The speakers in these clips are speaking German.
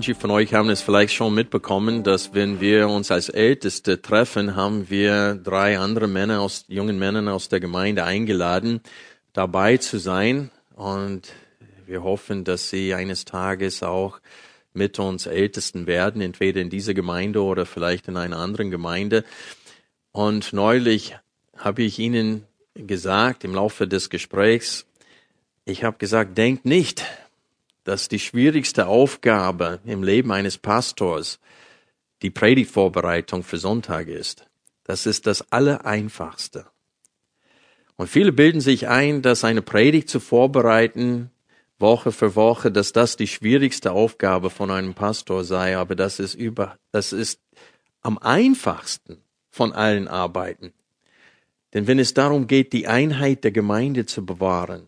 Manche von euch haben es vielleicht schon mitbekommen, dass wenn wir uns als Älteste treffen, haben wir drei andere Männer aus, jungen Männer aus der Gemeinde eingeladen, dabei zu sein. Und wir hoffen, dass sie eines Tages auch mit uns Ältesten werden, entweder in dieser Gemeinde oder vielleicht in einer anderen Gemeinde. Und neulich habe ich ihnen gesagt, im Laufe des Gesprächs, ich habe gesagt, denkt nicht, dass die schwierigste Aufgabe im Leben eines Pastors die Predigtvorbereitung für Sonntag ist. Das ist das Allereinfachste. Und viele bilden sich ein, dass eine Predigt zu vorbereiten, Woche für Woche, dass das die schwierigste Aufgabe von einem Pastor sei, aber das ist über, das ist am einfachsten von allen Arbeiten. Denn wenn es darum geht, die Einheit der Gemeinde zu bewahren,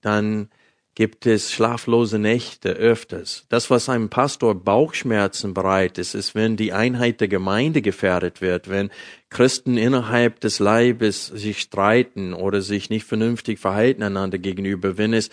dann gibt es schlaflose Nächte öfters. Das, was einem Pastor Bauchschmerzen bereitet, ist, wenn die Einheit der Gemeinde gefährdet wird, wenn Christen innerhalb des Leibes sich streiten oder sich nicht vernünftig verhalten einander gegenüber, wenn es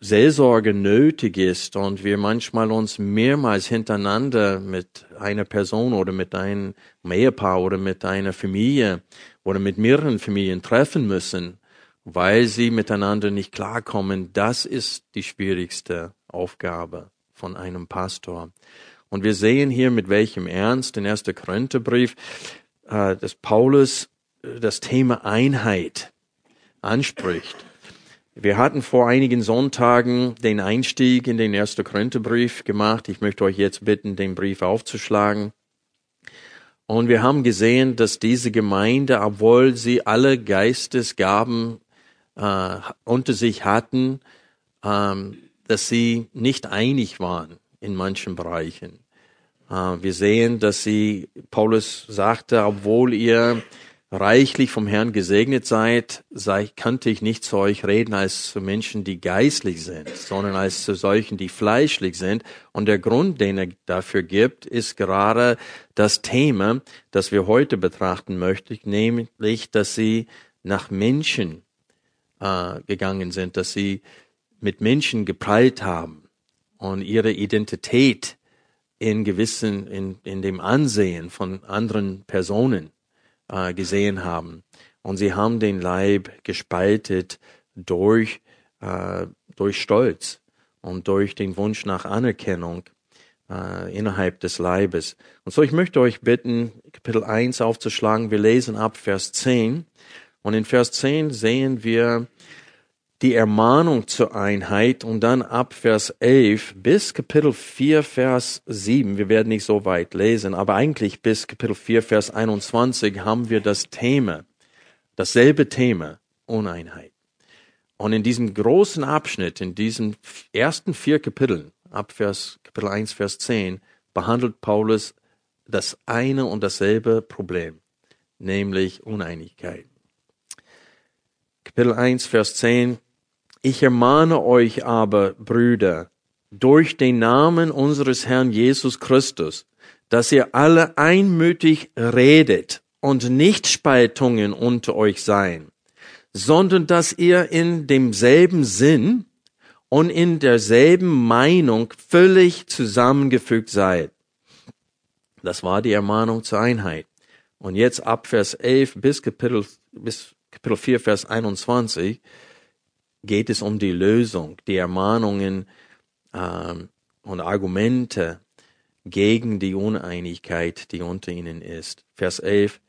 Seelsorge nötig ist und wir manchmal uns mehrmals hintereinander mit einer Person oder mit einem Ehepaar oder mit einer Familie oder mit mehreren Familien treffen müssen, weil sie miteinander nicht klarkommen, das ist die schwierigste Aufgabe von einem Pastor. Und wir sehen hier, mit welchem Ernst in 1. Korintherbrief, äh, dass Paulus äh, das Thema Einheit anspricht. Wir hatten vor einigen Sonntagen den Einstieg in den 1. Korintherbrief gemacht. Ich möchte euch jetzt bitten, den Brief aufzuschlagen. Und wir haben gesehen, dass diese Gemeinde, obwohl sie alle Geistesgaben äh, unter sich hatten, ähm, dass sie nicht einig waren in manchen Bereichen. Äh, wir sehen, dass sie, Paulus sagte, obwohl ihr reichlich vom Herrn gesegnet seid, sei, könnte ich nicht zu euch reden als zu Menschen, die geistlich sind, sondern als zu solchen, die fleischlich sind. Und der Grund, den er dafür gibt, ist gerade das Thema, das wir heute betrachten möchten, nämlich, dass sie nach Menschen äh, gegangen sind, dass sie mit Menschen geprallt haben und ihre Identität in gewissen, in, in dem Ansehen von anderen Personen äh, gesehen haben. Und sie haben den Leib gespaltet durch, äh, durch Stolz und durch den Wunsch nach Anerkennung äh, innerhalb des Leibes. Und so, ich möchte euch bitten, Kapitel 1 aufzuschlagen. Wir lesen ab Vers 10. Und in Vers 10 sehen wir die Ermahnung zur Einheit und dann ab Vers 11 bis Kapitel 4, Vers 7. Wir werden nicht so weit lesen, aber eigentlich bis Kapitel 4, Vers 21 haben wir das Thema, dasselbe Thema, Uneinheit. Und in diesem großen Abschnitt, in diesen ersten vier Kapiteln, ab Vers, Kapitel 1, Vers 10, behandelt Paulus das eine und dasselbe Problem, nämlich Uneinigkeit. Kapitel 1, Vers 10. Ich ermahne euch aber, Brüder, durch den Namen unseres Herrn Jesus Christus, dass ihr alle einmütig redet und nicht Spaltungen unter euch seien, sondern dass ihr in demselben Sinn und in derselben Meinung völlig zusammengefügt seid. Das war die Ermahnung zur Einheit. Und jetzt ab Vers 11 bis Kapitel, bis Kapitel 4, Vers 21 geht es um die Lösung, die Ermahnungen ähm, und Argumente gegen die Uneinigkeit, die unter ihnen ist. Vers 11.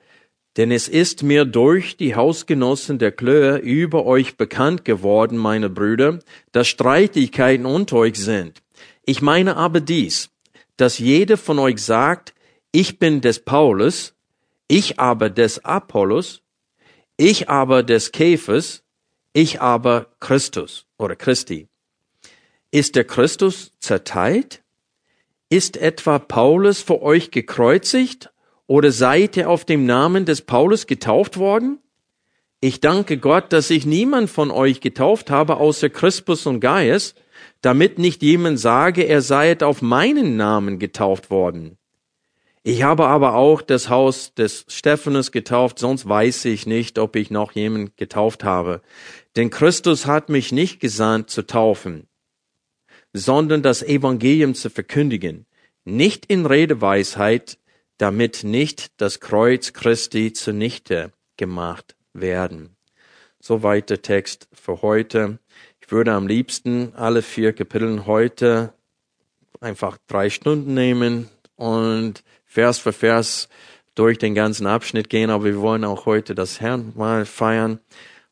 Denn es ist mir durch die Hausgenossen der Klöhe über euch bekannt geworden, meine Brüder, dass Streitigkeiten unter euch sind. Ich meine aber dies, dass jeder von euch sagt, ich bin des Paulus, ich aber des Apollos, ich aber des Käfers, ich aber Christus oder Christi. Ist der Christus zerteilt? Ist etwa Paulus für euch gekreuzigt oder seid ihr auf dem Namen des Paulus getauft worden? Ich danke Gott, dass ich niemand von euch getauft habe außer Crispus und Gaius, damit nicht jemand sage, er sei auf meinen Namen getauft worden. Ich habe aber auch das Haus des Stephanus getauft, sonst weiß ich nicht, ob ich noch jemand getauft habe. Denn Christus hat mich nicht gesandt zu taufen, sondern das Evangelium zu verkündigen, nicht in Redeweisheit, damit nicht das Kreuz Christi zunichte gemacht werden. Soweit der Text für heute. Ich würde am liebsten alle vier Kapiteln heute einfach drei Stunden nehmen und Vers für Vers durch den ganzen Abschnitt gehen, aber wir wollen auch heute das Herrn mal feiern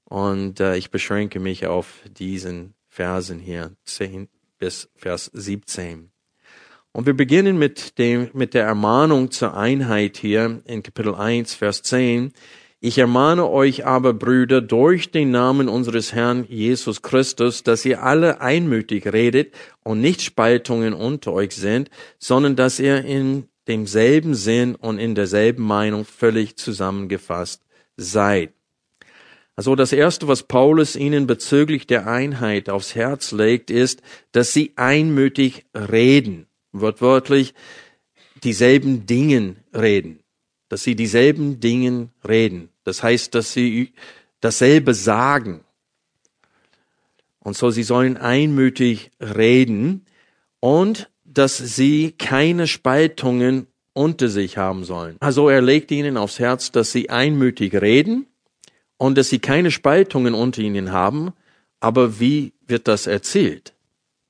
und äh, ich beschränke mich auf diesen Versen hier, 10 bis Vers 17. Und wir beginnen mit dem, mit der Ermahnung zur Einheit hier in Kapitel 1, Vers 10. Ich ermahne euch aber, Brüder, durch den Namen unseres Herrn Jesus Christus, dass ihr alle einmütig redet und nicht Spaltungen unter euch sind, sondern dass ihr in demselben Sinn und in derselben Meinung völlig zusammengefasst seid. Also das Erste, was Paulus ihnen bezüglich der Einheit aufs Herz legt, ist, dass sie einmütig reden wortwörtlich dieselben Dingen reden, dass sie dieselben Dingen reden. Das heißt, dass sie dasselbe sagen. Und so, sie sollen einmütig reden und dass sie keine Spaltungen unter sich haben sollen. Also er legt ihnen aufs Herz, dass sie einmütig reden und dass sie keine Spaltungen unter ihnen haben. Aber wie wird das erzählt?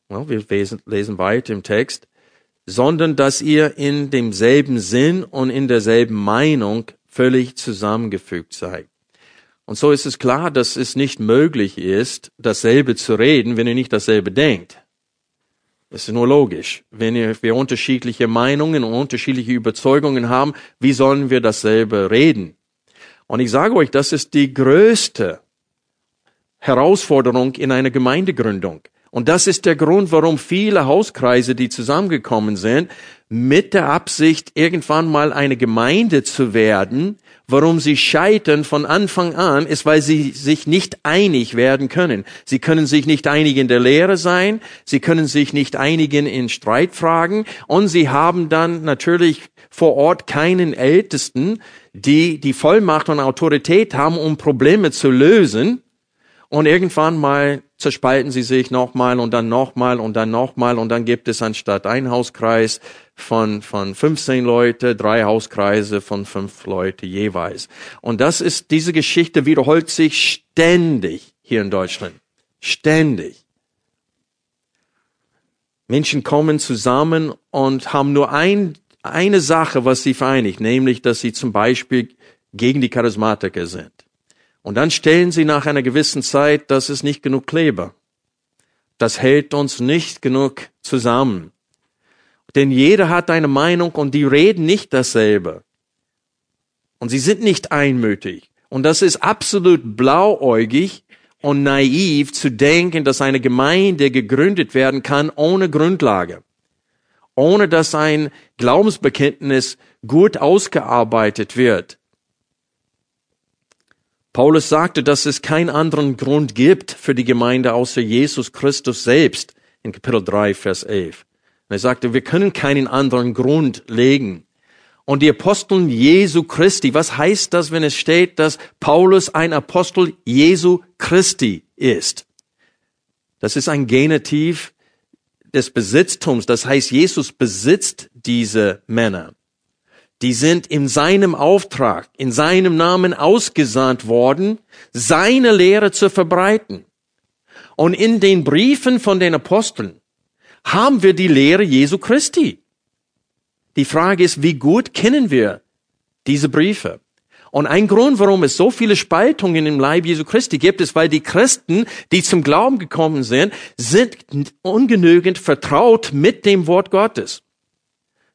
wir lesen weiter im Text sondern dass ihr in demselben Sinn und in derselben Meinung völlig zusammengefügt seid. Und so ist es klar, dass es nicht möglich ist, dasselbe zu reden, wenn ihr nicht dasselbe denkt. Das ist nur logisch. Wenn wir unterschiedliche Meinungen und unterschiedliche Überzeugungen haben, wie sollen wir dasselbe reden? Und ich sage euch, das ist die größte Herausforderung in einer Gemeindegründung. Und das ist der Grund, warum viele Hauskreise, die zusammengekommen sind, mit der Absicht, irgendwann mal eine Gemeinde zu werden, warum sie scheitern von Anfang an, ist, weil sie sich nicht einig werden können. Sie können sich nicht einig in der Lehre sein, sie können sich nicht einigen in Streitfragen und sie haben dann natürlich vor Ort keinen Ältesten, die die Vollmacht und Autorität haben, um Probleme zu lösen. Und irgendwann mal zerspalten sie sich nochmal und dann nochmal und dann nochmal und dann gibt es anstatt ein Hauskreis von, von 15 Leute, drei Hauskreise von fünf Leute jeweils. Und das ist, diese Geschichte wiederholt sich ständig hier in Deutschland. Ständig. Menschen kommen zusammen und haben nur ein, eine Sache, was sie vereinigt, nämlich, dass sie zum Beispiel gegen die Charismatiker sind. Und dann stellen sie nach einer gewissen Zeit, das ist nicht genug Kleber. Das hält uns nicht genug zusammen. Denn jeder hat eine Meinung und die reden nicht dasselbe. Und sie sind nicht einmütig. Und das ist absolut blauäugig und naiv zu denken, dass eine Gemeinde gegründet werden kann ohne Grundlage. Ohne dass ein Glaubensbekenntnis gut ausgearbeitet wird. Paulus sagte, dass es keinen anderen Grund gibt für die Gemeinde außer Jesus Christus selbst in Kapitel 3, Vers 11. Und er sagte, wir können keinen anderen Grund legen. Und die Aposteln Jesu Christi, was heißt das, wenn es steht, dass Paulus ein Apostel Jesu Christi ist? Das ist ein Genitiv des Besitztums. Das heißt, Jesus besitzt diese Männer die sind in seinem Auftrag, in seinem Namen ausgesandt worden, seine Lehre zu verbreiten. Und in den Briefen von den Aposteln haben wir die Lehre Jesu Christi. Die Frage ist, wie gut kennen wir diese Briefe? Und ein Grund, warum es so viele Spaltungen im Leib Jesu Christi gibt, ist, weil die Christen, die zum Glauben gekommen sind, sind ungenügend vertraut mit dem Wort Gottes.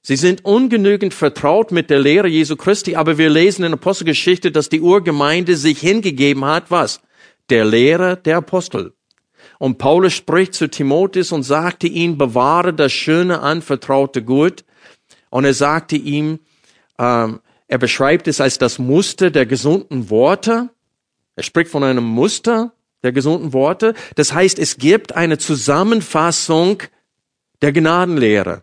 Sie sind ungenügend vertraut mit der Lehre Jesu Christi, aber wir lesen in Apostelgeschichte, dass die Urgemeinde sich hingegeben hat, was? Der Lehre der Apostel. Und Paulus spricht zu Timotheus und sagte ihm, bewahre das schöne, anvertraute Gut. Und er sagte ihm, ähm, er beschreibt es als das Muster der gesunden Worte. Er spricht von einem Muster der gesunden Worte. Das heißt, es gibt eine Zusammenfassung der Gnadenlehre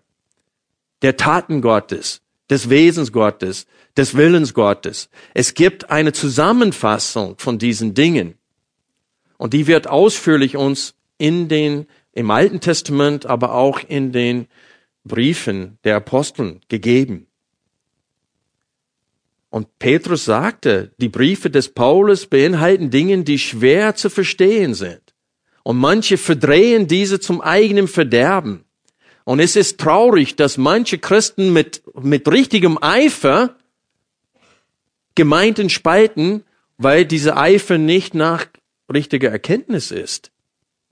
der Taten Gottes, des Wesens Gottes, des Willens Gottes. Es gibt eine Zusammenfassung von diesen Dingen. Und die wird ausführlich uns in den, im Alten Testament, aber auch in den Briefen der Aposteln gegeben. Und Petrus sagte, die Briefe des Paulus beinhalten Dinge, die schwer zu verstehen sind. Und manche verdrehen diese zum eigenen Verderben. Und es ist traurig, dass manche Christen mit, mit richtigem Eifer Gemeinden spalten, weil diese Eifer nicht nach richtiger Erkenntnis ist.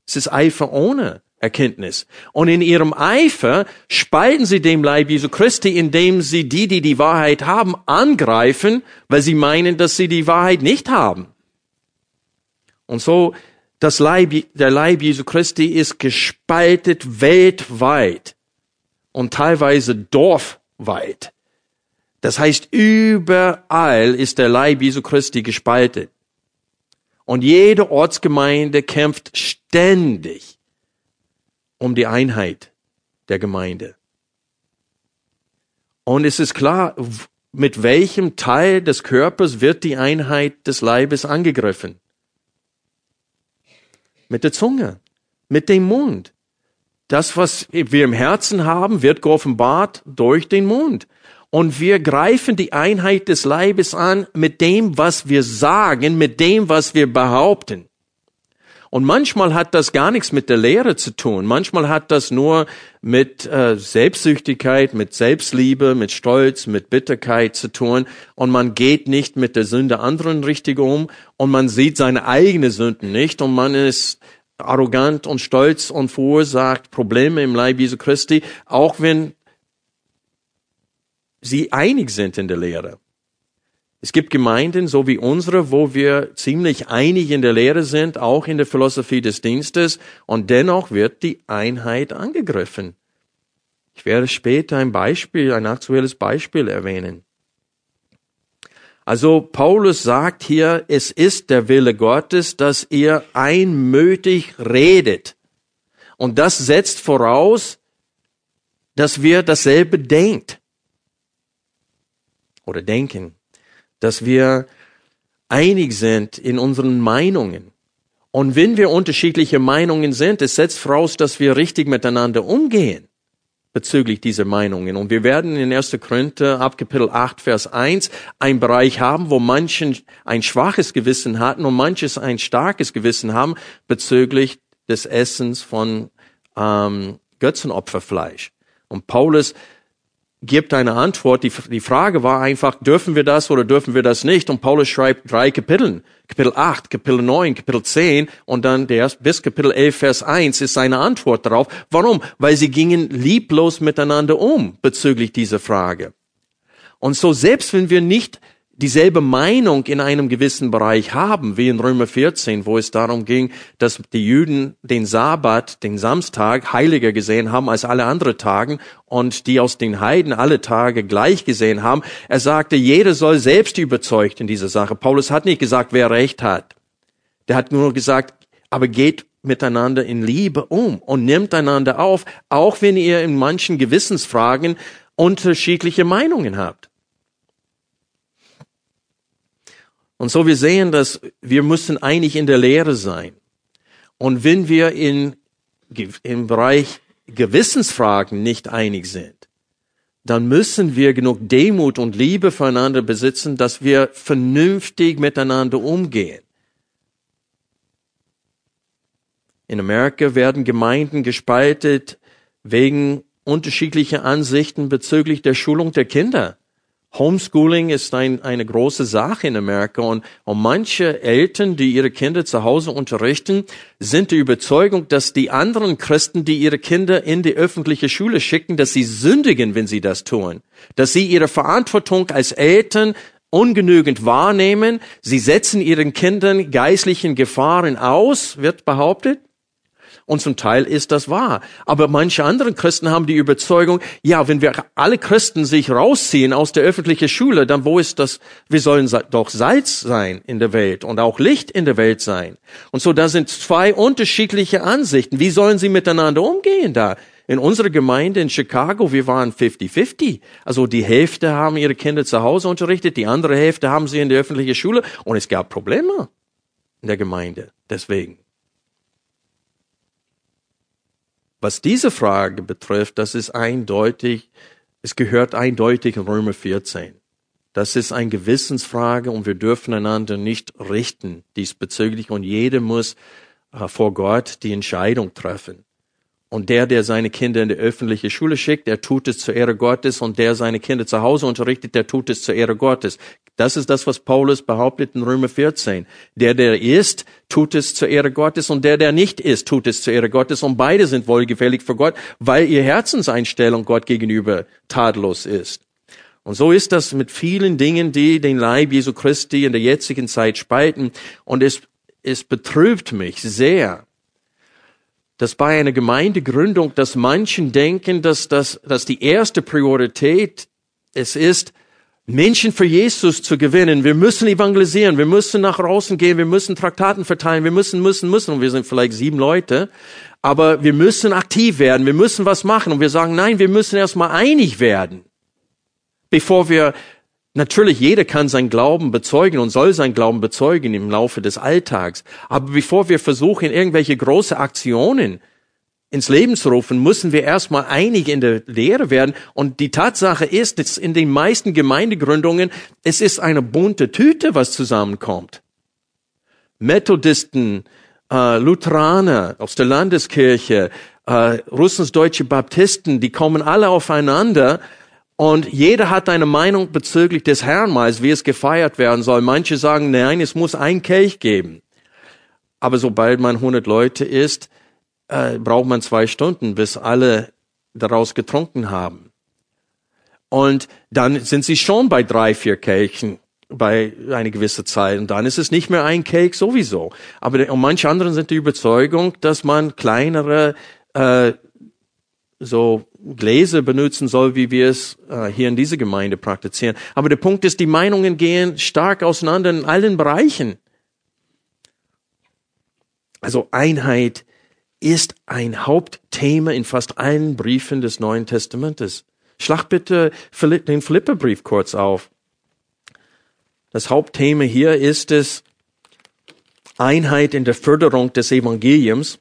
Es ist Eifer ohne Erkenntnis. Und in ihrem Eifer spalten sie dem Leib Jesu Christi, indem sie die, die die Wahrheit haben, angreifen, weil sie meinen, dass sie die Wahrheit nicht haben. Und so das Leib, der Leib Jesu Christi ist gespaltet weltweit und teilweise dorfweit. Das heißt, überall ist der Leib Jesu Christi gespaltet. Und jede Ortsgemeinde kämpft ständig um die Einheit der Gemeinde. Und es ist klar, mit welchem Teil des Körpers wird die Einheit des Leibes angegriffen? Mit der Zunge, mit dem Mund. Das, was wir im Herzen haben, wird geoffenbart durch den Mund. Und wir greifen die Einheit des Leibes an mit dem, was wir sagen, mit dem, was wir behaupten. Und manchmal hat das gar nichts mit der Lehre zu tun. Manchmal hat das nur mit äh, Selbstsüchtigkeit, mit Selbstliebe, mit Stolz, mit Bitterkeit zu tun. Und man geht nicht mit der Sünde anderen richtig um und man sieht seine eigene Sünden nicht und man ist arrogant und stolz und verursacht Probleme im Leib Jesu Christi, auch wenn sie einig sind in der Lehre. Es gibt Gemeinden, so wie unsere, wo wir ziemlich einig in der Lehre sind, auch in der Philosophie des Dienstes, und dennoch wird die Einheit angegriffen. Ich werde später ein Beispiel, ein aktuelles Beispiel erwähnen. Also Paulus sagt hier, es ist der Wille Gottes, dass ihr einmütig redet. Und das setzt voraus, dass wir dasselbe denkt oder denken dass wir einig sind in unseren Meinungen. Und wenn wir unterschiedliche Meinungen sind, es setzt voraus, dass wir richtig miteinander umgehen bezüglich dieser Meinungen. Und wir werden in 1. Korinther ab Kapitel 8, Vers 1 einen Bereich haben, wo manchen ein schwaches Gewissen hatten und manches ein starkes Gewissen haben bezüglich des Essens von ähm, Götzenopferfleisch. Und Paulus gibt eine Antwort. Die, die Frage war einfach, dürfen wir das oder dürfen wir das nicht? Und Paulus schreibt drei Kapiteln. Kapitel 8, Kapitel 9, Kapitel 10 und dann der, bis Kapitel 11, Vers 1 ist seine Antwort darauf. Warum? Weil sie gingen lieblos miteinander um bezüglich dieser Frage. Und so selbst wenn wir nicht dieselbe Meinung in einem gewissen Bereich haben, wie in Römer 14, wo es darum ging, dass die Juden den Sabbat, den Samstag, heiliger gesehen haben als alle anderen Tagen und die aus den Heiden alle Tage gleich gesehen haben. Er sagte, jeder soll selbst überzeugt in dieser Sache. Paulus hat nicht gesagt, wer Recht hat. Der hat nur gesagt, aber geht miteinander in Liebe um und nimmt einander auf, auch wenn ihr in manchen Gewissensfragen unterschiedliche Meinungen habt. Und so wir sehen, dass wir müssen eigentlich in der Lehre sein. Und wenn wir in, im Bereich Gewissensfragen nicht einig sind, dann müssen wir genug Demut und Liebe füreinander besitzen, dass wir vernünftig miteinander umgehen. In Amerika werden Gemeinden gespaltet wegen unterschiedlicher Ansichten bezüglich der Schulung der Kinder. Homeschooling ist ein, eine große Sache in Amerika und, und manche Eltern, die ihre Kinder zu Hause unterrichten, sind die Überzeugung, dass die anderen Christen, die ihre Kinder in die öffentliche Schule schicken, dass sie sündigen, wenn sie das tun. Dass sie ihre Verantwortung als Eltern ungenügend wahrnehmen. Sie setzen ihren Kindern geistlichen Gefahren aus, wird behauptet. Und zum Teil ist das wahr. Aber manche anderen Christen haben die Überzeugung, ja, wenn wir alle Christen sich rausziehen aus der öffentlichen Schule, dann wo ist das? Wir sollen doch Salz sein in der Welt und auch Licht in der Welt sein. Und so, da sind zwei unterschiedliche Ansichten. Wie sollen sie miteinander umgehen da? In unserer Gemeinde in Chicago, wir waren 50-50. Also die Hälfte haben ihre Kinder zu Hause unterrichtet, die andere Hälfte haben sie in der öffentlichen Schule und es gab Probleme in der Gemeinde. Deswegen. Was diese Frage betrifft, das ist eindeutig, es gehört eindeutig in Römer 14. Das ist eine Gewissensfrage und wir dürfen einander nicht richten diesbezüglich und jeder muss äh, vor Gott die Entscheidung treffen. Und der, der seine Kinder in die öffentliche Schule schickt, der tut es zur Ehre Gottes. Und der seine Kinder zu Hause unterrichtet, der tut es zur Ehre Gottes. Das ist das, was Paulus behauptet in Römer 14. Der, der ist, tut es zur Ehre Gottes. Und der, der nicht ist, tut es zur Ehre Gottes. Und beide sind wohlgefällig für Gott, weil ihr Herzenseinstellung Gott gegenüber tadellos ist. Und so ist das mit vielen Dingen, die den Leib Jesu Christi in der jetzigen Zeit spalten. Und es, es betrübt mich sehr, dass bei einer Gemeindegründung, dass manchen denken, dass, dass, dass die erste Priorität es ist, Menschen für Jesus zu gewinnen. Wir müssen evangelisieren, wir müssen nach draußen gehen, wir müssen Traktaten verteilen, wir müssen, müssen, müssen. Und wir sind vielleicht sieben Leute, aber wir müssen aktiv werden, wir müssen was machen. Und wir sagen, nein, wir müssen erstmal einig werden, bevor wir Natürlich, jeder kann sein Glauben bezeugen und soll sein Glauben bezeugen im Laufe des Alltags. Aber bevor wir versuchen, irgendwelche große Aktionen ins Leben zu rufen, müssen wir erstmal einig in der Lehre werden. Und die Tatsache ist, dass in den meisten Gemeindegründungen, es ist eine bunte Tüte, was zusammenkommt. Methodisten, äh, Lutheraner aus der Landeskirche, äh, russlandsdeutsche Baptisten, die kommen alle aufeinander und jeder hat eine Meinung bezüglich des Herrnmahls, wie es gefeiert werden soll. Manche sagen, nein, es muss ein Kelch geben. Aber sobald man 100 Leute ist, äh, braucht man zwei Stunden, bis alle daraus getrunken haben. Und dann sind sie schon bei drei, vier Kelchen bei einer gewissen Zeit. Und dann ist es nicht mehr ein Kelch sowieso. Aber und manche anderen sind die Überzeugung, dass man kleinere äh, so Gläser benutzen soll, wie wir es äh, hier in dieser Gemeinde praktizieren. Aber der Punkt ist, die Meinungen gehen stark auseinander in allen Bereichen. Also Einheit ist ein Hauptthema in fast allen Briefen des Neuen Testamentes. Schlag bitte den Flipperbrief kurz auf. Das Hauptthema hier ist es Einheit in der Förderung des Evangeliums.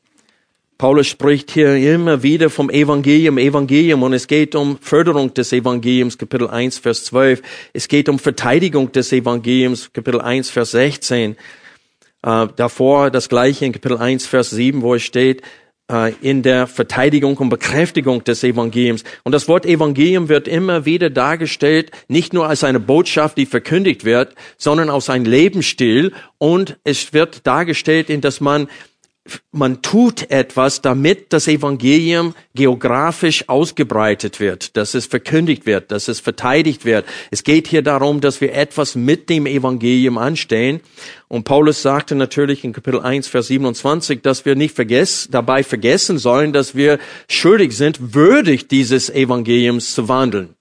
Paulus spricht hier immer wieder vom Evangelium, Evangelium und es geht um Förderung des Evangeliums, Kapitel 1, Vers 12. Es geht um Verteidigung des Evangeliums, Kapitel 1, Vers 16. Äh, davor das gleiche in Kapitel 1, Vers 7, wo es steht, äh, in der Verteidigung und Bekräftigung des Evangeliums. Und das Wort Evangelium wird immer wieder dargestellt, nicht nur als eine Botschaft, die verkündigt wird, sondern als ein Lebensstil. Und es wird dargestellt, in dass man man tut etwas, damit das Evangelium geografisch ausgebreitet wird, dass es verkündigt wird, dass es verteidigt wird. Es geht hier darum, dass wir etwas mit dem Evangelium anstellen. Und Paulus sagte natürlich in Kapitel 1, Vers 27, dass wir nicht vergessen, dabei vergessen sollen, dass wir schuldig sind, würdig dieses Evangeliums zu wandeln.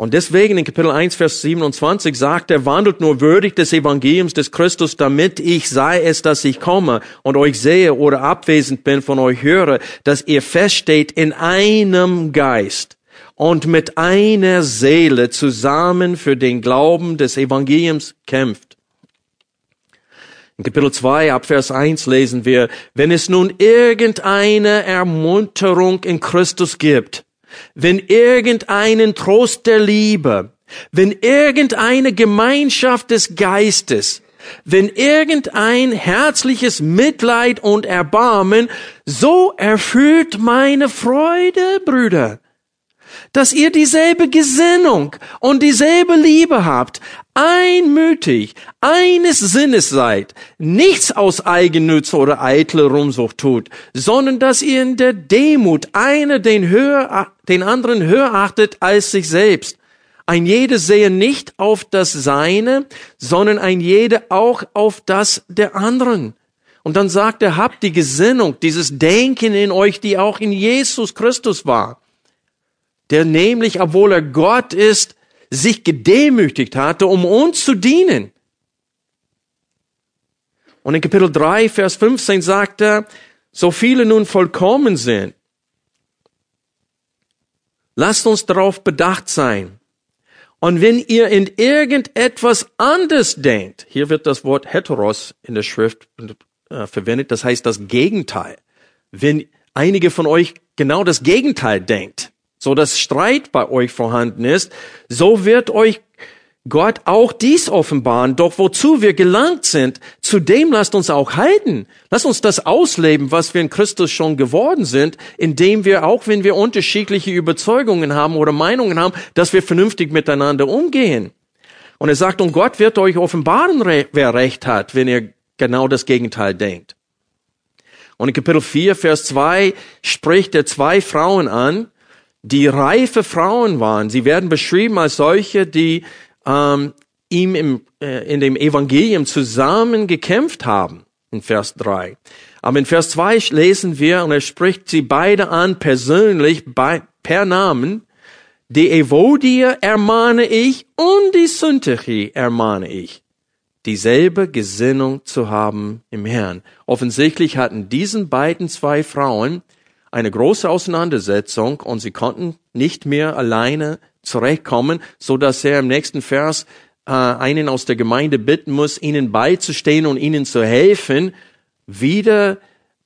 Und deswegen in Kapitel 1, Vers 27 sagt er, wandelt nur würdig des Evangeliums des Christus, damit ich sei es, dass ich komme und euch sehe oder abwesend bin, von euch höre, dass ihr feststeht in einem Geist und mit einer Seele zusammen für den Glauben des Evangeliums kämpft. In Kapitel 2 ab Vers 1 lesen wir, wenn es nun irgendeine Ermunterung in Christus gibt, wenn irgendeinen Trost der Liebe, wenn irgendeine Gemeinschaft des Geistes, wenn irgendein herzliches Mitleid und Erbarmen, so erfüllt meine Freude, Brüder, dass ihr dieselbe Gesinnung und dieselbe Liebe habt, einmütig, eines Sinnes seid, nichts aus Eigennütze oder eitle Rumsucht tut, sondern dass ihr in der Demut eine den, höher, den anderen höher achtet als sich selbst. Ein jeder sehe nicht auf das Seine, sondern ein jeder auch auf das der anderen. Und dann sagt er, habt die Gesinnung, dieses Denken in euch, die auch in Jesus Christus war, der nämlich, obwohl er Gott ist, sich gedemütigt hatte, um uns zu dienen. Und in Kapitel 3, Vers 15 sagt er, so viele nun vollkommen sind, lasst uns darauf bedacht sein. Und wenn ihr in irgendetwas anders denkt, hier wird das Wort heteros in der Schrift äh, verwendet, das heißt das Gegenteil. Wenn einige von euch genau das Gegenteil denkt, so dass Streit bei euch vorhanden ist, so wird euch Gott auch dies offenbaren. Doch wozu wir gelangt sind, zu dem lasst uns auch halten. Lasst uns das ausleben, was wir in Christus schon geworden sind, indem wir, auch wenn wir unterschiedliche Überzeugungen haben oder Meinungen haben, dass wir vernünftig miteinander umgehen. Und er sagt, und Gott wird euch offenbaren, wer recht hat, wenn ihr genau das Gegenteil denkt. Und in Kapitel 4, Vers 2 spricht er zwei Frauen an, die reife Frauen waren. Sie werden beschrieben als solche, die ähm, ihm im, äh, in dem Evangelium zusammen gekämpft haben, in Vers 3. Aber in Vers 2 lesen wir, und er spricht sie beide an, persönlich, bei, per Namen, die Evodia ermahne ich und die Syntyche ermahne ich, dieselbe Gesinnung zu haben im Herrn. Offensichtlich hatten diesen beiden zwei Frauen eine große Auseinandersetzung und sie konnten nicht mehr alleine zurechtkommen, so dass er im nächsten Vers äh, einen aus der Gemeinde bitten muss, ihnen beizustehen und ihnen zu helfen, wieder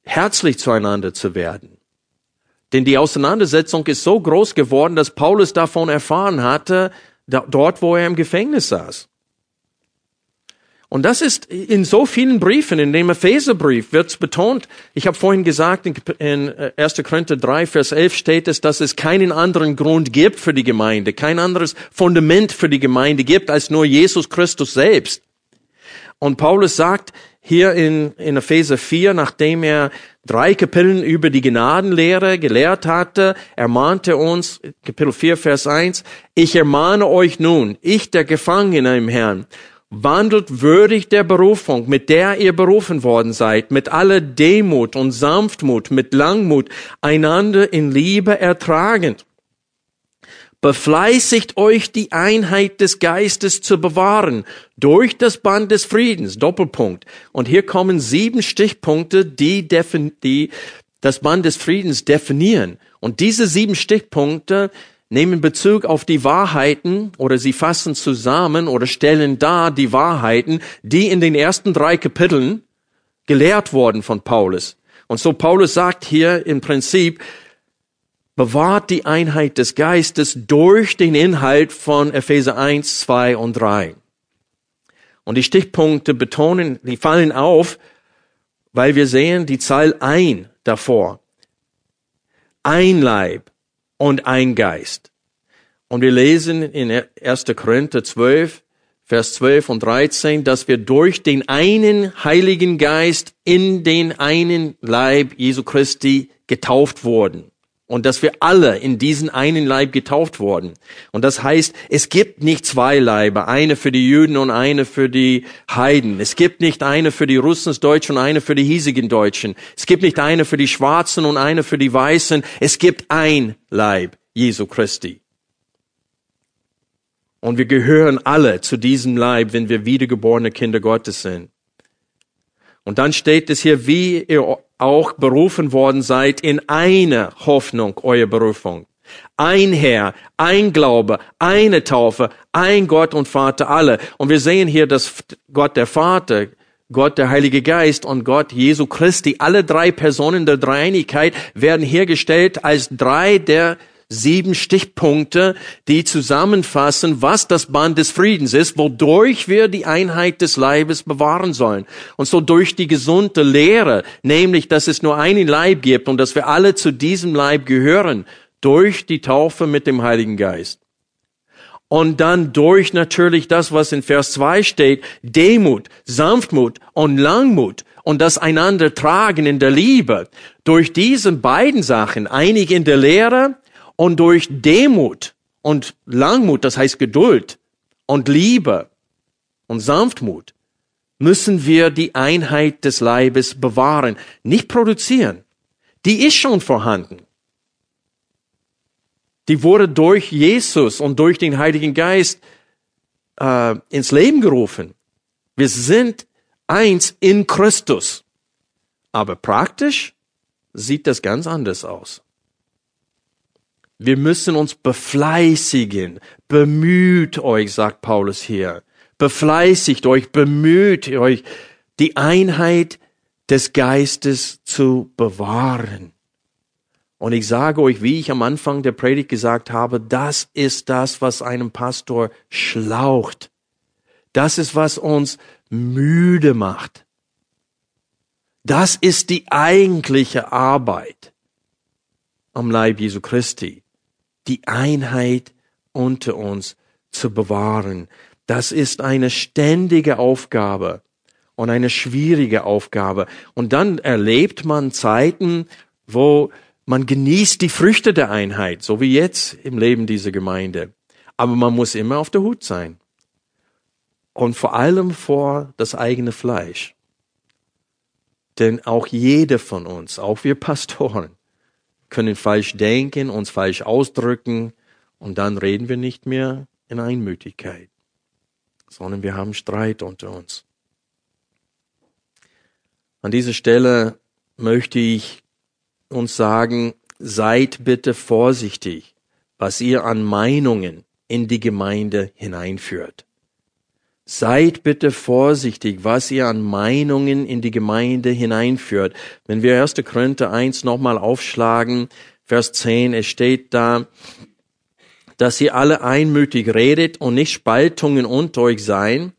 herzlich zueinander zu werden. Denn die Auseinandersetzung ist so groß geworden, dass Paulus davon erfahren hatte, da, dort, wo er im Gefängnis saß. Und das ist in so vielen Briefen, in dem Epheserbrief wird betont. Ich habe vorhin gesagt, in 1. Äh, Korinther 3, Vers 11 steht es, dass es keinen anderen Grund gibt für die Gemeinde, kein anderes Fundament für die Gemeinde gibt, als nur Jesus Christus selbst. Und Paulus sagt hier in, in Epheser 4, nachdem er drei Kapiteln über die Gnadenlehre gelehrt hatte, ermahnte uns, Kapitel 4, Vers 1, ich ermahne euch nun, ich der Gefangene im Herrn, wandelt würdig der Berufung, mit der ihr berufen worden seid, mit aller Demut und Sanftmut, mit Langmut, einander in Liebe ertragend. Befleißigt euch, die Einheit des Geistes zu bewahren, durch das Band des Friedens, Doppelpunkt. Und hier kommen sieben Stichpunkte, die, die das Band des Friedens definieren. Und diese sieben Stichpunkte nehmen Bezug auf die Wahrheiten oder sie fassen zusammen oder stellen dar die Wahrheiten, die in den ersten drei Kapiteln gelehrt wurden von Paulus. Und so Paulus sagt hier im Prinzip, bewahrt die Einheit des Geistes durch den Inhalt von Epheser 1, 2 und 3. Und die Stichpunkte betonen, die fallen auf, weil wir sehen die Zahl ein davor. Ein Leib, und ein Geist. Und wir lesen in 1. Korinther 12, Vers 12 und 13, dass wir durch den einen Heiligen Geist in den einen Leib Jesu Christi getauft wurden und dass wir alle in diesen einen Leib getauft wurden. Und das heißt, es gibt nicht zwei Leibe, eine für die Juden und eine für die Heiden. Es gibt nicht eine für die Russensdeutschen und eine für die hiesigen Deutschen. Es gibt nicht eine für die Schwarzen und eine für die Weißen. Es gibt ein Leib, Jesu Christi. Und wir gehören alle zu diesem Leib, wenn wir wiedergeborene Kinder Gottes sind. Und dann steht es hier, wie ihr auch berufen worden seid in eine Hoffnung eurer Berufung. Ein Herr, ein Glaube, eine Taufe, ein Gott und Vater alle. Und wir sehen hier, dass Gott der Vater, Gott der Heilige Geist und Gott Jesu Christi, alle drei Personen der Dreieinigkeit werden hergestellt als drei der sieben Stichpunkte, die zusammenfassen, was das Band des Friedens ist, wodurch wir die Einheit des Leibes bewahren sollen. Und so durch die gesunde Lehre, nämlich, dass es nur einen Leib gibt und dass wir alle zu diesem Leib gehören, durch die Taufe mit dem Heiligen Geist. Und dann durch natürlich das, was in Vers 2 steht, Demut, Sanftmut und Langmut und das einander tragen in der Liebe. Durch diese beiden Sachen, einig in der Lehre und durch Demut und Langmut, das heißt Geduld und Liebe und Sanftmut, müssen wir die Einheit des Leibes bewahren, nicht produzieren. Die ist schon vorhanden. Die wurde durch Jesus und durch den Heiligen Geist äh, ins Leben gerufen. Wir sind eins in Christus. Aber praktisch sieht das ganz anders aus. Wir müssen uns befleißigen. Bemüht euch, sagt Paulus hier. Befleißigt euch, bemüht euch, die Einheit des Geistes zu bewahren. Und ich sage euch, wie ich am Anfang der Predigt gesagt habe, das ist das, was einem Pastor schlaucht. Das ist, was uns müde macht. Das ist die eigentliche Arbeit am Leib Jesu Christi. Die Einheit unter uns zu bewahren. Das ist eine ständige Aufgabe und eine schwierige Aufgabe. Und dann erlebt man Zeiten, wo man genießt die Früchte der Einheit, so wie jetzt im Leben dieser Gemeinde. Aber man muss immer auf der Hut sein. Und vor allem vor das eigene Fleisch. Denn auch jeder von uns, auch wir Pastoren, können falsch denken, uns falsch ausdrücken und dann reden wir nicht mehr in Einmütigkeit, sondern wir haben Streit unter uns. An dieser Stelle möchte ich uns sagen, seid bitte vorsichtig, was ihr an Meinungen in die Gemeinde hineinführt. Seid bitte vorsichtig, was ihr an Meinungen in die Gemeinde hineinführt. Wenn wir 1. Korinther 1 nochmal aufschlagen, Vers 10, es steht da, dass ihr alle einmütig redet und nicht Spaltungen unter euch sein,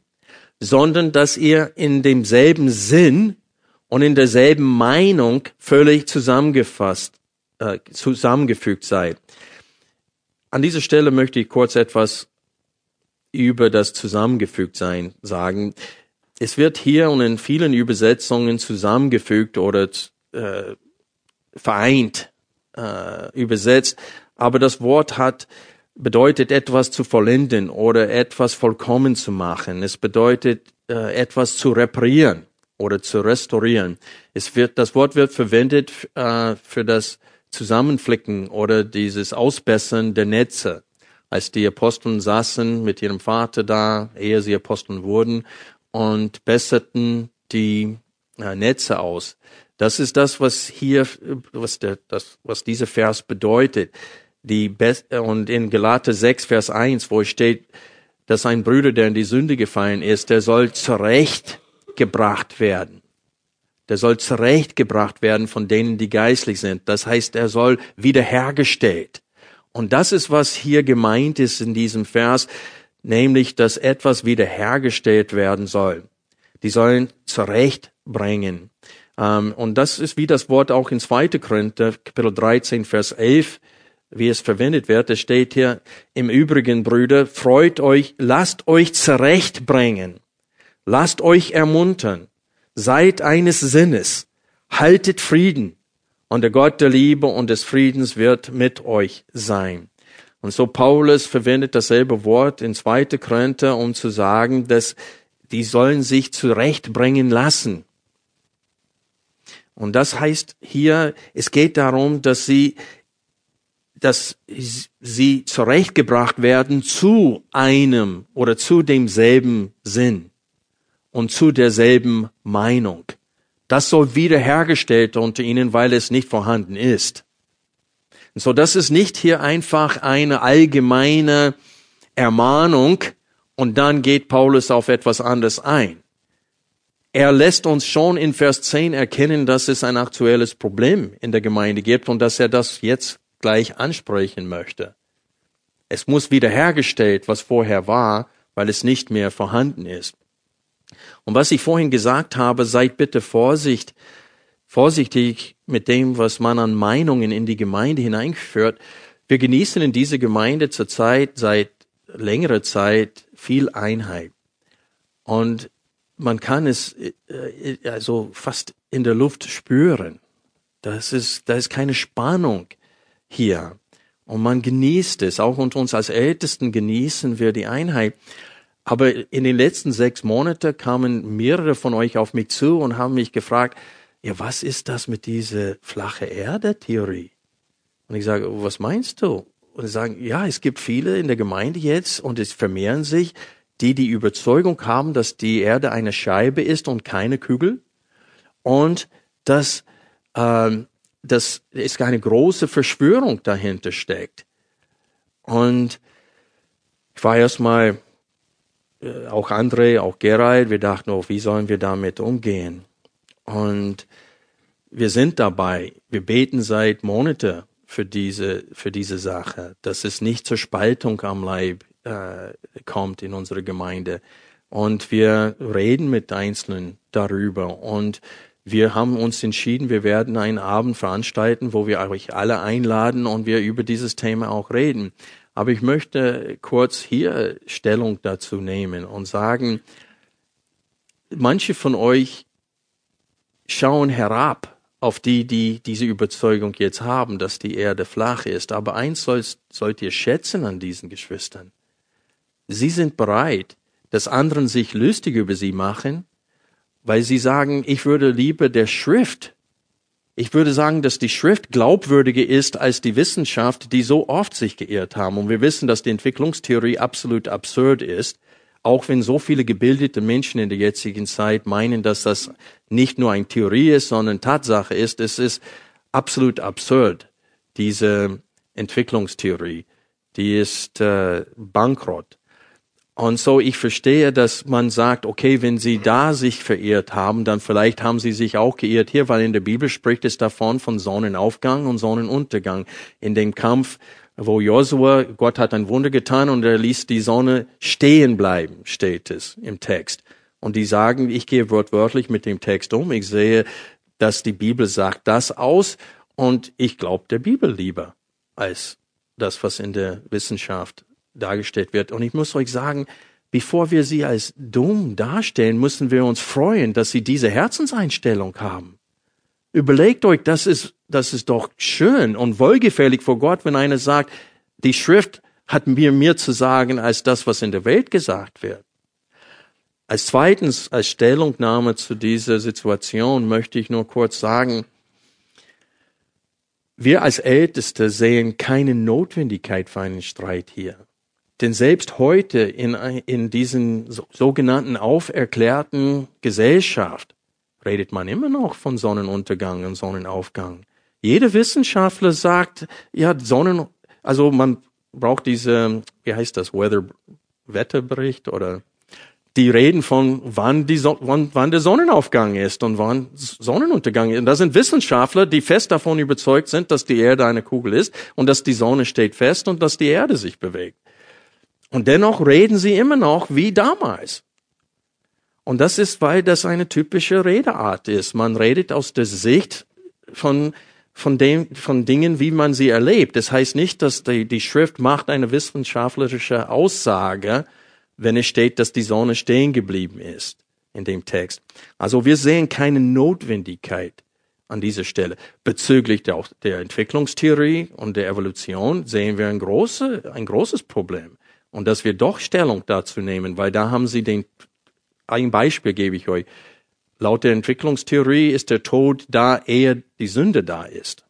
sondern dass ihr in demselben Sinn und in derselben Meinung völlig zusammengefasst, äh, zusammengefügt seid. An dieser Stelle möchte ich kurz etwas über das Zusammengefügtsein sagen. Es wird hier und in vielen Übersetzungen zusammengefügt oder äh, vereint äh, übersetzt, aber das Wort hat bedeutet etwas zu vollenden oder etwas vollkommen zu machen. Es bedeutet äh, etwas zu reparieren oder zu restaurieren. Es wird, das Wort wird verwendet äh, für das Zusammenflicken oder dieses Ausbessern der Netze. Als die Aposteln saßen mit ihrem Vater da, ehe sie Aposteln wurden, und besserten die äh, Netze aus. Das ist das, was hier, was der, das, was dieser Vers bedeutet. Die Be und in Galate 6, Vers 1, wo steht, dass ein Bruder, der in die Sünde gefallen ist, der soll zurecht zurechtgebracht werden. Der soll zurechtgebracht werden von denen, die geistlich sind. Das heißt, er soll wiederhergestellt. Und das ist, was hier gemeint ist in diesem Vers, nämlich, dass etwas wiederhergestellt werden soll. Die sollen zurechtbringen. Ähm, und das ist wie das Wort auch in 2. Korinther, Kapitel 13, Vers 11, wie es verwendet wird. Es steht hier im Übrigen, Brüder, freut euch, lasst euch zurechtbringen Lasst euch ermuntern. Seid eines Sinnes. Haltet Frieden. Und der Gott der Liebe und des Friedens wird mit euch sein. Und so Paulus verwendet dasselbe Wort in 2. Korinther, um zu sagen, dass die sollen sich zurechtbringen lassen. Und das heißt hier, es geht darum, dass sie, dass sie zurechtgebracht werden zu einem oder zu demselben Sinn und zu derselben Meinung. Das soll wiederhergestellt unter ihnen, weil es nicht vorhanden ist. Und so, das ist nicht hier einfach eine allgemeine Ermahnung und dann geht Paulus auf etwas anderes ein. Er lässt uns schon in Vers 10 erkennen, dass es ein aktuelles Problem in der Gemeinde gibt und dass er das jetzt gleich ansprechen möchte. Es muss wiederhergestellt, was vorher war, weil es nicht mehr vorhanden ist. Und was ich vorhin gesagt habe, seid bitte Vorsicht, vorsichtig mit dem, was man an Meinungen in die Gemeinde hineinführt. wir genießen in dieser Gemeinde zurzeit seit längerer Zeit viel Einheit. Und man kann es äh, also fast in der Luft spüren. Das ist, da ist keine Spannung hier. Und man genießt es. Auch unter uns als Ältesten genießen wir die Einheit. Aber in den letzten sechs Monaten kamen mehrere von euch auf mich zu und haben mich gefragt, ja, was ist das mit dieser flache Erde-Theorie? Und ich sage, was meinst du? Und sie sagen, ja, es gibt viele in der Gemeinde jetzt und es vermehren sich, die die Überzeugung haben, dass die Erde eine Scheibe ist und keine Kugel und dass, ähm, dass es eine große Verschwörung dahinter steckt. Und ich war erstmal äh, auch André, auch Gerald, wir dachten, oh, wie sollen wir damit umgehen? Und wir sind dabei. Wir beten seit Monaten für diese, für diese Sache, dass es nicht zur Spaltung am Leib äh, kommt in unserer Gemeinde. Und wir reden mit Einzelnen darüber. Und wir haben uns entschieden, wir werden einen Abend veranstalten, wo wir euch alle einladen und wir über dieses Thema auch reden. Aber ich möchte kurz hier Stellung dazu nehmen und sagen, manche von euch schauen herab auf die, die diese Überzeugung jetzt haben, dass die Erde flach ist. Aber eins sollt, sollt ihr schätzen an diesen Geschwistern. Sie sind bereit, dass anderen sich lustig über sie machen, weil sie sagen, ich würde lieber der Schrift ich würde sagen, dass die Schrift glaubwürdiger ist als die Wissenschaft, die so oft sich geirrt haben. Und wir wissen, dass die Entwicklungstheorie absolut absurd ist, auch wenn so viele gebildete Menschen in der jetzigen Zeit meinen, dass das nicht nur eine Theorie ist, sondern Tatsache ist. Es ist absolut absurd, diese Entwicklungstheorie. Die ist äh, bankrott. Und so, ich verstehe, dass man sagt, okay, wenn sie da sich verirrt haben, dann vielleicht haben sie sich auch geirrt hier, weil in der Bibel spricht es davon von Sonnenaufgang und Sonnenuntergang. In dem Kampf, wo Josua, Gott hat ein Wunder getan und er ließ die Sonne stehen bleiben, steht es im Text. Und die sagen, ich gehe wortwörtlich mit dem Text um. Ich sehe, dass die Bibel sagt das aus und ich glaube der Bibel lieber als das, was in der Wissenschaft dargestellt wird. Und ich muss euch sagen, bevor wir sie als dumm darstellen, müssen wir uns freuen, dass sie diese Herzenseinstellung haben. Überlegt euch, das ist, das ist doch schön und wohlgefällig vor Gott, wenn einer sagt, die Schrift hat mir mehr zu sagen als das, was in der Welt gesagt wird. Als zweitens, als Stellungnahme zu dieser Situation möchte ich nur kurz sagen, wir als Älteste sehen keine Notwendigkeit für einen Streit hier. Denn selbst heute in, in diesen sogenannten auferklärten Gesellschaft redet man immer noch von Sonnenuntergang und Sonnenaufgang. Jeder Wissenschaftler sagt, ja, Sonnen, also man braucht diese, wie heißt das, Weather, Wetterbericht oder die reden von, wann, die so wann, wann der Sonnenaufgang ist und wann Sonnenuntergang ist. Und da sind Wissenschaftler, die fest davon überzeugt sind, dass die Erde eine Kugel ist und dass die Sonne steht fest und dass die Erde sich bewegt. Und dennoch reden sie immer noch wie damals. Und das ist, weil das eine typische Redeart ist. Man redet aus der Sicht von, von, dem, von Dingen, wie man sie erlebt. Das heißt nicht, dass die, die Schrift macht eine wissenschaftliche Aussage, wenn es steht, dass die Sonne stehen geblieben ist in dem Text. Also wir sehen keine Notwendigkeit an dieser Stelle. Bezüglich der, der Entwicklungstheorie und der Evolution sehen wir ein, große, ein großes Problem und dass wir doch Stellung dazu nehmen, weil da haben sie den, ein Beispiel gebe ich euch. Laut der Entwicklungstheorie ist der Tod da, ehe die Sünde da ist.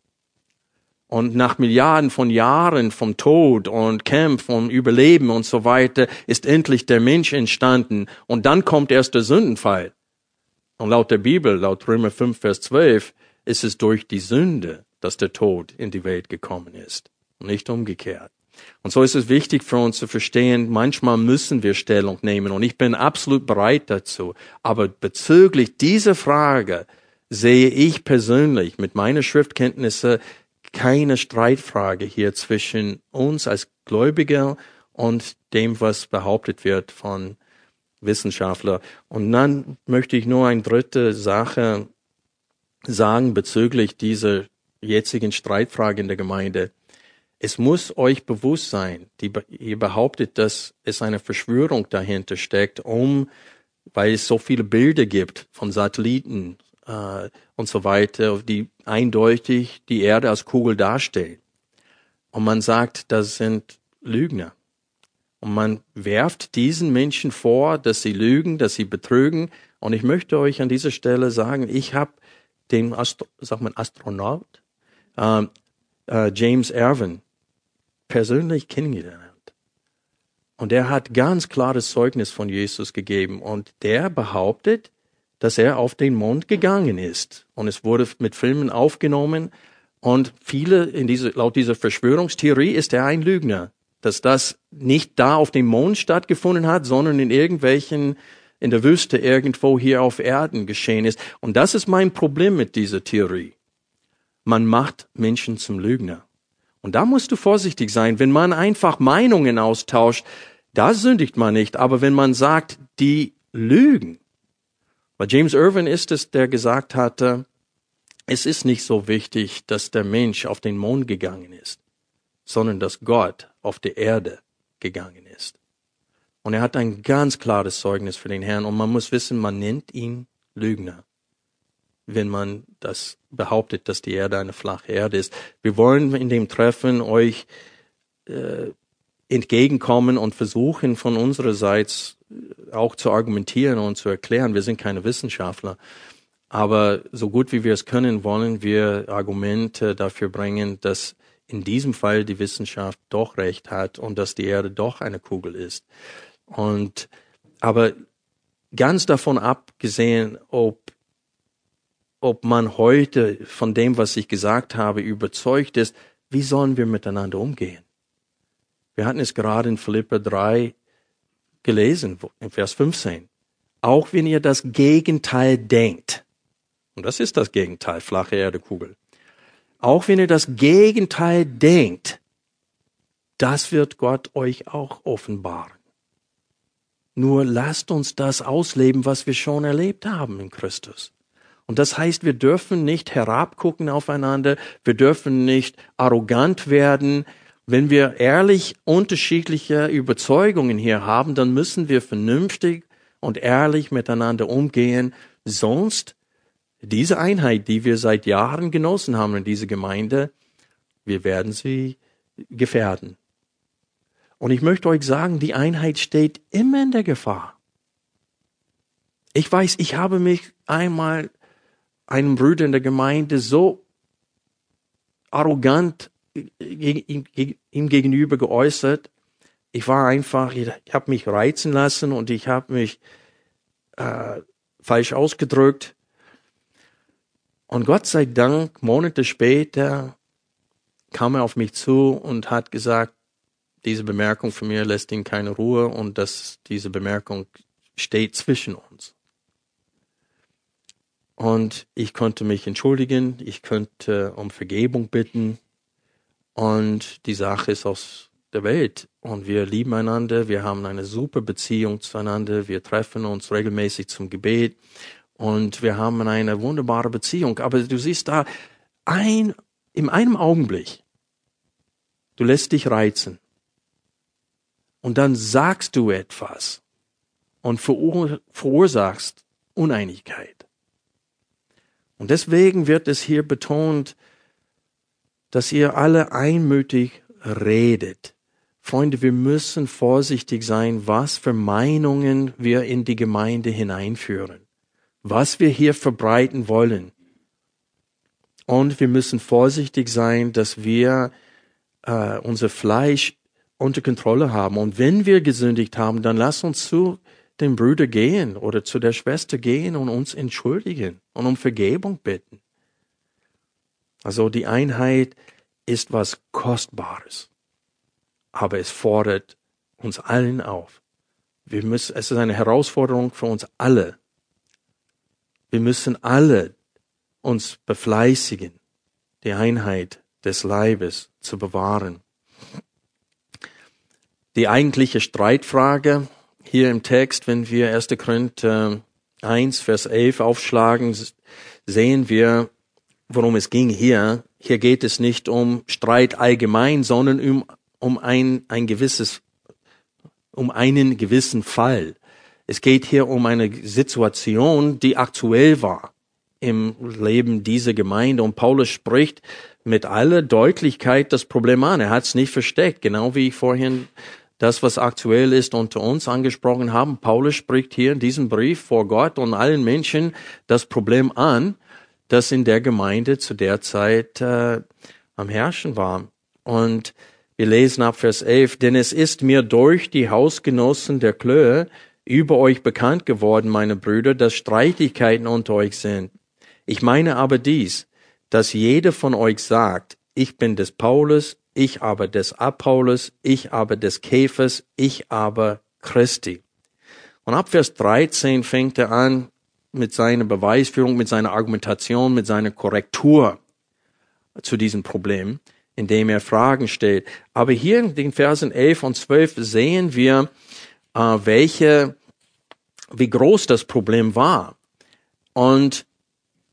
Und nach Milliarden von Jahren vom Tod und Kämpfen und Überleben und so weiter ist endlich der Mensch entstanden und dann kommt erst der Sündenfall. Und laut der Bibel, laut Römer 5, Vers 12, ist es durch die Sünde, dass der Tod in die Welt gekommen ist. Nicht umgekehrt. Und so ist es wichtig für uns zu verstehen, manchmal müssen wir Stellung nehmen und ich bin absolut bereit dazu. Aber bezüglich dieser Frage sehe ich persönlich mit meiner Schriftkenntnisse keine Streitfrage hier zwischen uns als Gläubiger und dem, was behauptet wird von Wissenschaftler. Und dann möchte ich nur eine dritte Sache sagen bezüglich dieser jetzigen Streitfrage in der Gemeinde. Es muss euch bewusst sein, die, ihr behauptet, dass es eine Verschwörung dahinter steckt, um, weil es so viele Bilder gibt von Satelliten äh, und so weiter, die eindeutig die Erde als Kugel darstellen. Und man sagt, das sind Lügner. Und man werft diesen Menschen vor, dass sie lügen, dass sie betrügen. Und ich möchte euch an dieser Stelle sagen, ich habe den Astro sag mal Astronaut äh, äh, James Irwin persönlich kennengelernt. Und er hat ganz klares Zeugnis von Jesus gegeben. Und der behauptet, dass er auf den Mond gegangen ist. Und es wurde mit Filmen aufgenommen. Und viele in diese, laut dieser Verschwörungstheorie ist er ein Lügner. Dass das nicht da auf dem Mond stattgefunden hat, sondern in irgendwelchen, in der Wüste irgendwo hier auf Erden geschehen ist. Und das ist mein Problem mit dieser Theorie. Man macht Menschen zum Lügner. Und da musst du vorsichtig sein. Wenn man einfach Meinungen austauscht, da sündigt man nicht. Aber wenn man sagt, die lügen, weil James Irwin ist es, der gesagt hatte, es ist nicht so wichtig, dass der Mensch auf den Mond gegangen ist, sondern dass Gott auf die Erde gegangen ist. Und er hat ein ganz klares Zeugnis für den Herrn. Und man muss wissen, man nennt ihn Lügner wenn man das behauptet, dass die Erde eine flache Erde ist. Wir wollen in dem Treffen euch äh, entgegenkommen und versuchen von unsererseits auch zu argumentieren und zu erklären. Wir sind keine Wissenschaftler. Aber so gut wie wir es können, wollen wir Argumente dafür bringen, dass in diesem Fall die Wissenschaft doch recht hat und dass die Erde doch eine Kugel ist. Und, aber ganz davon abgesehen, ob ob man heute von dem, was ich gesagt habe, überzeugt ist, wie sollen wir miteinander umgehen? Wir hatten es gerade in Philippa 3 gelesen, in Vers 15. Auch wenn ihr das Gegenteil denkt, und das ist das Gegenteil, flache Erdekugel, auch wenn ihr das Gegenteil denkt, das wird Gott euch auch offenbaren. Nur lasst uns das ausleben, was wir schon erlebt haben in Christus. Und das heißt, wir dürfen nicht herabgucken aufeinander, wir dürfen nicht arrogant werden. Wenn wir ehrlich unterschiedliche Überzeugungen hier haben, dann müssen wir vernünftig und ehrlich miteinander umgehen. Sonst diese Einheit, die wir seit Jahren genossen haben in dieser Gemeinde, wir werden sie gefährden. Und ich möchte euch sagen, die Einheit steht immer in der Gefahr. Ich weiß, ich habe mich einmal einem Bruder in der Gemeinde so arrogant ihm gegenüber geäußert. Ich war einfach, ich, habe mich reizen lassen und ich habe mich äh, falsch ausgedrückt. Und Gott sei Dank, Monate später kam er auf mich zu und hat gesagt, diese Bemerkung von mir lässt ihn keine Ruhe und dass diese Bemerkung steht zwischen uns. Und ich konnte mich entschuldigen, ich könnte um Vergebung bitten. Und die Sache ist aus der Welt. Und wir lieben einander, wir haben eine super Beziehung zueinander, wir treffen uns regelmäßig zum Gebet und wir haben eine wunderbare Beziehung. Aber du siehst da, ein, in einem Augenblick, du lässt dich reizen. Und dann sagst du etwas und verursachst Uneinigkeit. Und deswegen wird es hier betont, dass ihr alle einmütig redet. Freunde, wir müssen vorsichtig sein, was für Meinungen wir in die Gemeinde hineinführen, was wir hier verbreiten wollen. Und wir müssen vorsichtig sein, dass wir äh, unser Fleisch unter Kontrolle haben. Und wenn wir gesündigt haben, dann lass uns zu den Bruder gehen oder zu der Schwester gehen und uns entschuldigen und um Vergebung bitten. Also die Einheit ist was Kostbares, aber es fordert uns allen auf. Wir müssen, es ist eine Herausforderung für uns alle. Wir müssen alle uns befleißigen, die Einheit des Leibes zu bewahren. Die eigentliche Streitfrage hier im Text, wenn wir 1. Korinther 1, Vers 11 aufschlagen, sehen wir, worum es ging hier. hier geht es nicht um Streit allgemein, sondern um, um ein, ein gewisses, um einen gewissen Fall. Es geht hier um eine Situation, die aktuell war im Leben dieser Gemeinde. Und Paulus spricht mit aller Deutlichkeit das Problem an. Er hat es nicht versteckt, genau wie ich vorhin das, was aktuell ist, unter uns angesprochen haben. Paulus spricht hier in diesem Brief vor Gott und allen Menschen das Problem an, das in der Gemeinde zu der Zeit äh, am Herrschen war. Und wir lesen ab Vers 11, denn es ist mir durch die Hausgenossen der Klöhe über euch bekannt geworden, meine Brüder, dass Streitigkeiten unter euch sind. Ich meine aber dies, dass jeder von euch sagt, ich bin des Paulus, ich aber des Apollos, ich aber des Käfers, ich aber Christi. Und ab Vers 13 fängt er an mit seiner Beweisführung, mit seiner Argumentation, mit seiner Korrektur zu diesem Problem, indem er Fragen stellt. Aber hier in den Versen 11 und 12 sehen wir, äh, welche, wie groß das Problem war. Und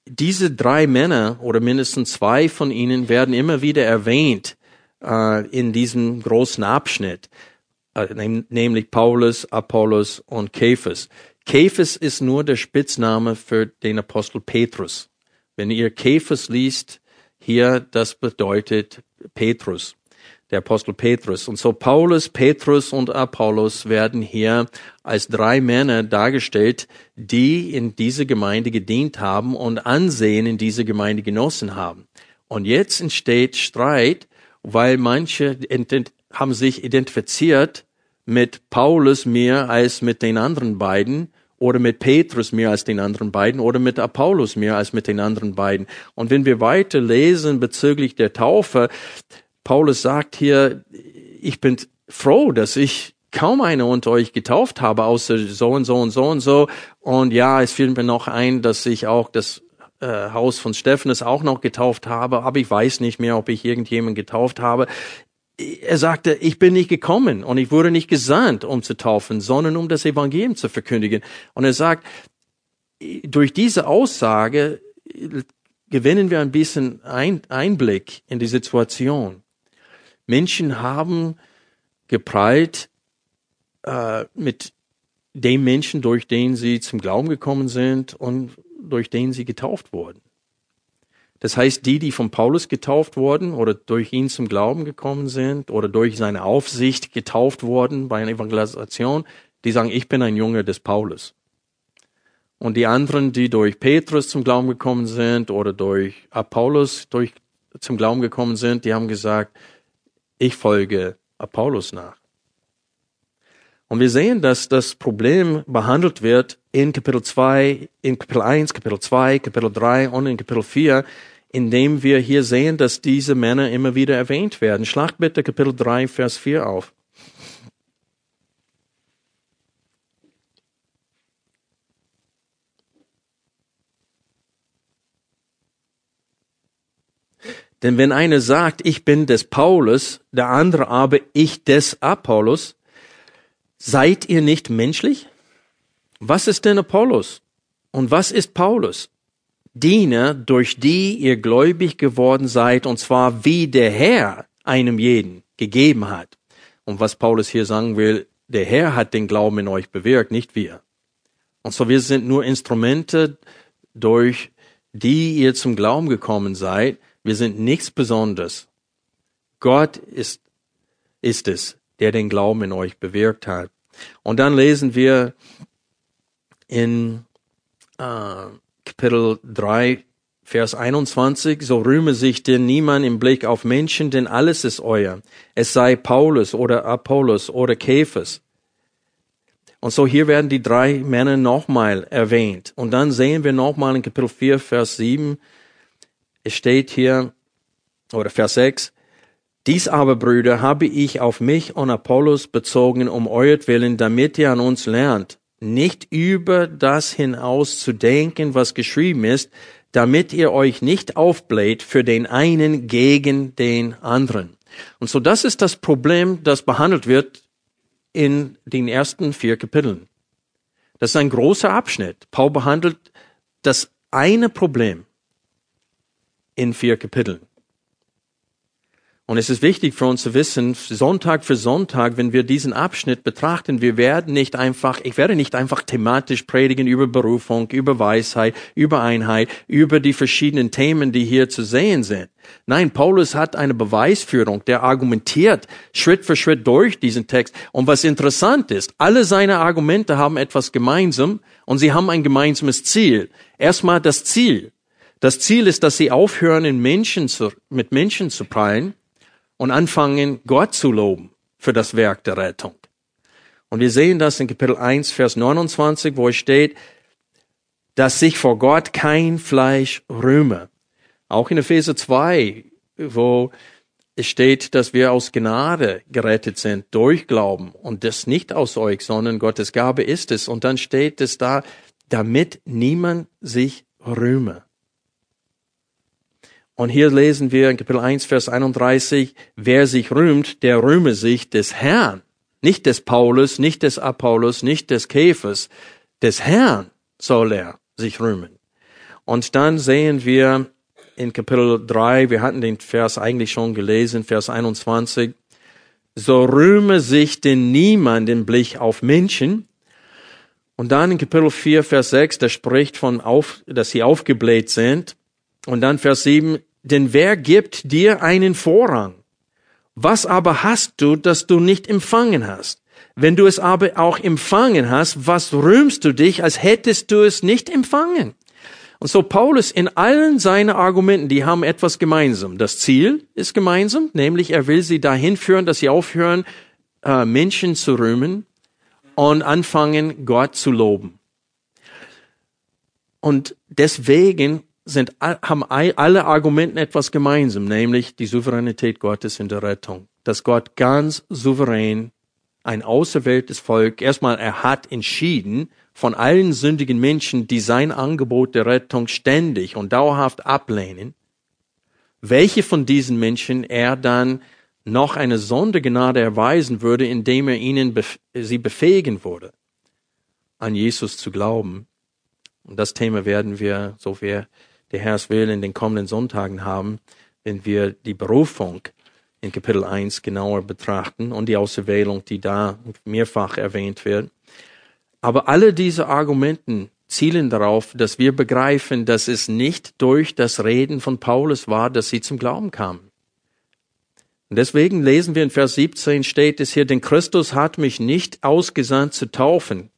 diese drei Männer oder mindestens zwei von ihnen werden immer wieder erwähnt äh, in diesem großen Abschnitt, äh, nämlich Paulus, Apollos und Kephas. Kephas ist nur der Spitzname für den Apostel Petrus. Wenn ihr Kephas liest, hier, das bedeutet Petrus der Apostel Petrus. Und so Paulus, Petrus und Apollos werden hier als drei Männer dargestellt, die in dieser Gemeinde gedient haben und Ansehen in dieser Gemeinde genossen haben. Und jetzt entsteht Streit, weil manche haben sich identifiziert mit Paulus mehr als mit den anderen beiden oder mit Petrus mehr als den anderen beiden oder mit Apollos mehr als mit den anderen beiden. Und wenn wir weiter lesen bezüglich der Taufe, Paulus sagt hier, ich bin froh, dass ich kaum einer unter euch getauft habe, außer so und so und so und so. Und ja, es fiel mir noch ein, dass ich auch das äh, Haus von Stephanus auch noch getauft habe, aber ich weiß nicht mehr, ob ich irgendjemanden getauft habe. Er sagte, ich bin nicht gekommen und ich wurde nicht gesandt, um zu taufen, sondern um das Evangelium zu verkündigen. Und er sagt, durch diese Aussage gewinnen wir ein bisschen Einblick in die Situation. Menschen haben geprallt äh, mit dem Menschen, durch den sie zum Glauben gekommen sind und durch den sie getauft wurden. Das heißt, die, die von Paulus getauft wurden oder durch ihn zum Glauben gekommen sind oder durch seine Aufsicht getauft wurden bei einer Evangelisation, die sagen, ich bin ein Junge des Paulus. Und die anderen, die durch Petrus zum Glauben gekommen sind oder durch Apollos durch, zum Glauben gekommen sind, die haben gesagt, ich folge Apollos nach. Und wir sehen, dass das Problem behandelt wird in Kapitel 2, in Kapitel 1, Kapitel 2, Kapitel 3 und in Kapitel 4, indem wir hier sehen, dass diese Männer immer wieder erwähnt werden. Schlagt bitte Kapitel 3, Vers 4 auf. Denn wenn einer sagt, ich bin des Paulus, der andere aber ich des Apollos, seid ihr nicht menschlich? Was ist denn Apollos? Und was ist Paulus? Diener, durch die ihr gläubig geworden seid, und zwar wie der Herr einem jeden gegeben hat. Und was Paulus hier sagen will, der Herr hat den Glauben in euch bewirkt, nicht wir. Und so wir sind nur Instrumente, durch die ihr zum Glauben gekommen seid, wir sind nichts Besonderes. Gott ist, ist es, der den Glauben in euch bewirkt hat. Und dann lesen wir in äh, Kapitel 3, Vers 21, so rühme sich denn niemand im Blick auf Menschen, denn alles ist euer. Es sei Paulus oder Apollos oder Käfers. Und so hier werden die drei Männer nochmal erwähnt. Und dann sehen wir nochmal in Kapitel 4, Vers 7, es steht hier, oder Vers 6, dies aber, Brüder, habe ich auf mich und Apollos bezogen, um euretwillen, damit ihr an uns lernt, nicht über das hinaus zu denken, was geschrieben ist, damit ihr euch nicht aufbläht für den einen gegen den anderen. Und so das ist das Problem, das behandelt wird in den ersten vier Kapiteln. Das ist ein großer Abschnitt. Paul behandelt das eine Problem in vier Kapiteln. Und es ist wichtig für uns zu wissen, Sonntag für Sonntag, wenn wir diesen Abschnitt betrachten, wir werden nicht einfach, ich werde nicht einfach thematisch predigen über Berufung, über Weisheit, über Einheit, über die verschiedenen Themen, die hier zu sehen sind. Nein, Paulus hat eine Beweisführung, der argumentiert Schritt für Schritt durch diesen Text. Und was interessant ist, alle seine Argumente haben etwas gemeinsam und sie haben ein gemeinsames Ziel. Erstmal das Ziel. Das Ziel ist, dass sie aufhören, in Menschen zu, mit Menschen zu prallen und anfangen, Gott zu loben für das Werk der Rettung. Und wir sehen das in Kapitel 1, Vers 29, wo es steht, dass sich vor Gott kein Fleisch rühme. Auch in Epheser 2, wo es steht, dass wir aus Gnade gerettet sind durch Glauben und das nicht aus euch, sondern Gottes Gabe ist es. Und dann steht es da, damit niemand sich rühme. Und hier lesen wir in Kapitel 1, Vers 31, wer sich rühmt, der rühme sich des Herrn. Nicht des Paulus, nicht des Apollos, nicht des Käfers. Des Herrn soll er sich rühmen. Und dann sehen wir in Kapitel 3, wir hatten den Vers eigentlich schon gelesen, Vers 21, so rühme sich denn niemand den Blick auf Menschen. Und dann in Kapitel 4, Vers 6, der spricht von, auf, dass sie aufgebläht sind. Und dann Vers 7, denn wer gibt dir einen Vorrang? Was aber hast du, das du nicht empfangen hast? Wenn du es aber auch empfangen hast, was rühmst du dich, als hättest du es nicht empfangen? Und so Paulus in allen seinen Argumenten, die haben etwas gemeinsam. Das Ziel ist gemeinsam, nämlich er will sie dahin führen, dass sie aufhören, äh, Menschen zu rühmen und anfangen, Gott zu loben. Und deswegen sind, haben alle Argumenten etwas gemeinsam, nämlich die Souveränität Gottes in der Rettung. Dass Gott ganz souverän ein auserwähltes Volk, erstmal er hat entschieden, von allen sündigen Menschen, die sein Angebot der Rettung ständig und dauerhaft ablehnen, welche von diesen Menschen er dann noch eine Sondergnade erweisen würde, indem er ihnen bef sie befähigen würde, an Jesus zu glauben. Und das Thema werden wir, so wir der Herr es will, in den kommenden Sonntagen haben, wenn wir die Berufung in Kapitel 1 genauer betrachten und die Auserwählung, die da mehrfach erwähnt wird. Aber alle diese Argumenten zielen darauf, dass wir begreifen, dass es nicht durch das Reden von Paulus war, dass sie zum Glauben kamen. Und deswegen lesen wir in Vers 17 steht es hier, denn Christus hat mich nicht ausgesandt zu taufen,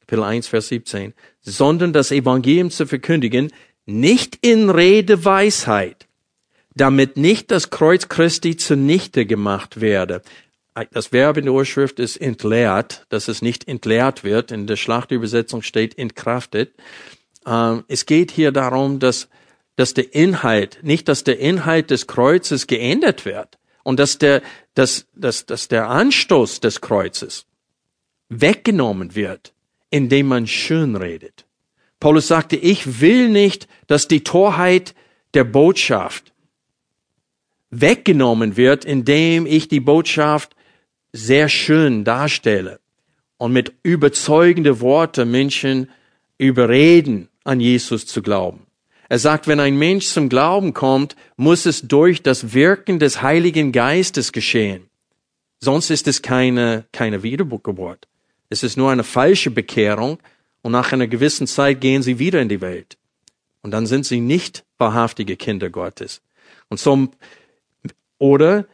Kapitel 1, Vers 17, sondern das Evangelium zu verkündigen, nicht in Redeweisheit, damit nicht das Kreuz Christi zunichte gemacht werde. Das Verb in der Urschrift ist entleert, dass es nicht entleert wird. In der Schlachtübersetzung steht entkraftet. Ähm, es geht hier darum, dass, dass der Inhalt, nicht dass der Inhalt des Kreuzes geändert wird und dass der, dass, dass, dass der Anstoß des Kreuzes weggenommen wird, indem man schön redet. Paulus sagte, ich will nicht, dass die Torheit der Botschaft weggenommen wird, indem ich die Botschaft sehr schön darstelle und mit überzeugende Worte Menschen überreden, an Jesus zu glauben. Er sagt, wenn ein Mensch zum Glauben kommt, muss es durch das Wirken des Heiligen Geistes geschehen. Sonst ist es keine, keine Wiedergeburt. Es ist nur eine falsche Bekehrung, und nach einer gewissen Zeit gehen sie wieder in die Welt. Und dann sind sie nicht wahrhaftige Kinder Gottes. Und so, oder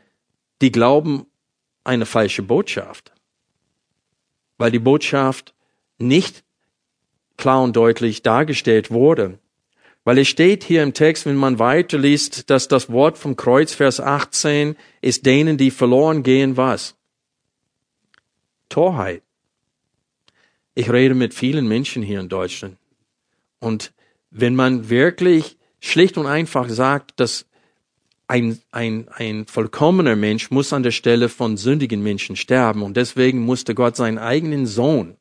die glauben eine falsche Botschaft. Weil die Botschaft nicht klar und deutlich dargestellt wurde. Weil es steht hier im Text, wenn man weiterliest, dass das Wort vom Kreuz, Vers 18, ist denen, die verloren gehen, was? Torheit. Ich rede mit vielen Menschen hier in Deutschland. Und wenn man wirklich schlicht und einfach sagt, dass ein, ein, ein vollkommener Mensch muss an der Stelle von sündigen Menschen sterben und deswegen musste Gott seinen eigenen Sohn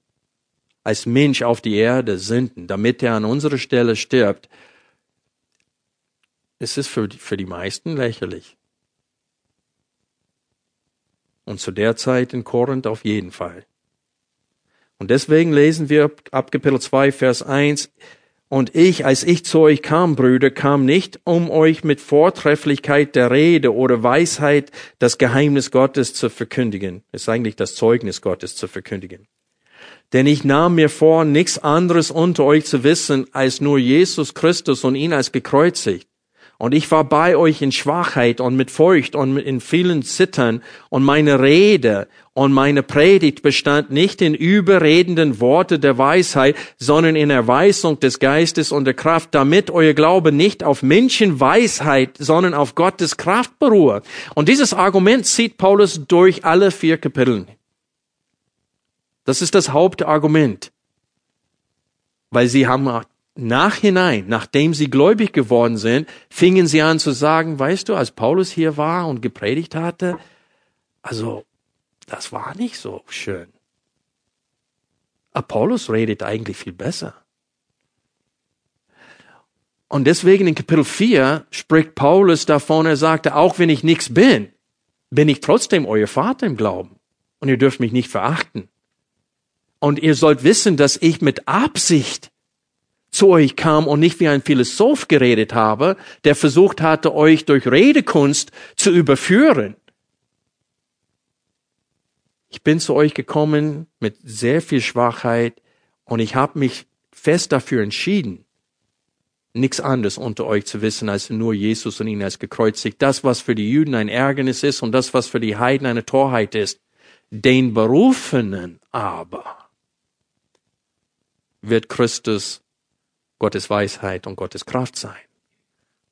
als Mensch auf die Erde senden, damit er an unserer Stelle stirbt, es ist für, für die meisten lächerlich. Und zu der Zeit in Korinth auf jeden Fall. Und deswegen lesen wir ab Kapitel 2, Vers 1, Und ich, als ich zu euch kam, Brüder, kam nicht, um euch mit Vortrefflichkeit der Rede oder Weisheit das Geheimnis Gottes zu verkündigen. Es ist eigentlich das Zeugnis Gottes zu verkündigen. Denn ich nahm mir vor, nichts anderes unter euch zu wissen, als nur Jesus Christus und ihn als gekreuzigt. Und ich war bei euch in Schwachheit und mit Furcht und in vielen Zittern und meine Rede und meine Predigt bestand nicht in überredenden Worte der Weisheit, sondern in Erweisung des Geistes und der Kraft, damit euer Glaube nicht auf Menschenweisheit, sondern auf Gottes Kraft beruhe. Und dieses Argument zieht Paulus durch alle vier Kapitel. Das ist das Hauptargument. Weil sie haben nachhinein, nachdem sie gläubig geworden sind, fingen sie an zu sagen, weißt du, als Paulus hier war und gepredigt hatte, also das war nicht so schön. Apollos redet eigentlich viel besser. Und deswegen in Kapitel 4 spricht Paulus davon, er sagte, auch wenn ich nichts bin, bin ich trotzdem euer Vater im Glauben. Und ihr dürft mich nicht verachten. Und ihr sollt wissen, dass ich mit Absicht zu euch kam und nicht wie ein Philosoph geredet habe, der versucht hatte, euch durch Redekunst zu überführen. Ich bin zu euch gekommen mit sehr viel Schwachheit und ich habe mich fest dafür entschieden, nichts anderes unter euch zu wissen als nur Jesus und ihn als gekreuzigt. Das, was für die Juden ein Ärgernis ist und das, was für die Heiden eine Torheit ist. Den Berufenen aber wird Christus Gottes Weisheit und Gottes Kraft sein.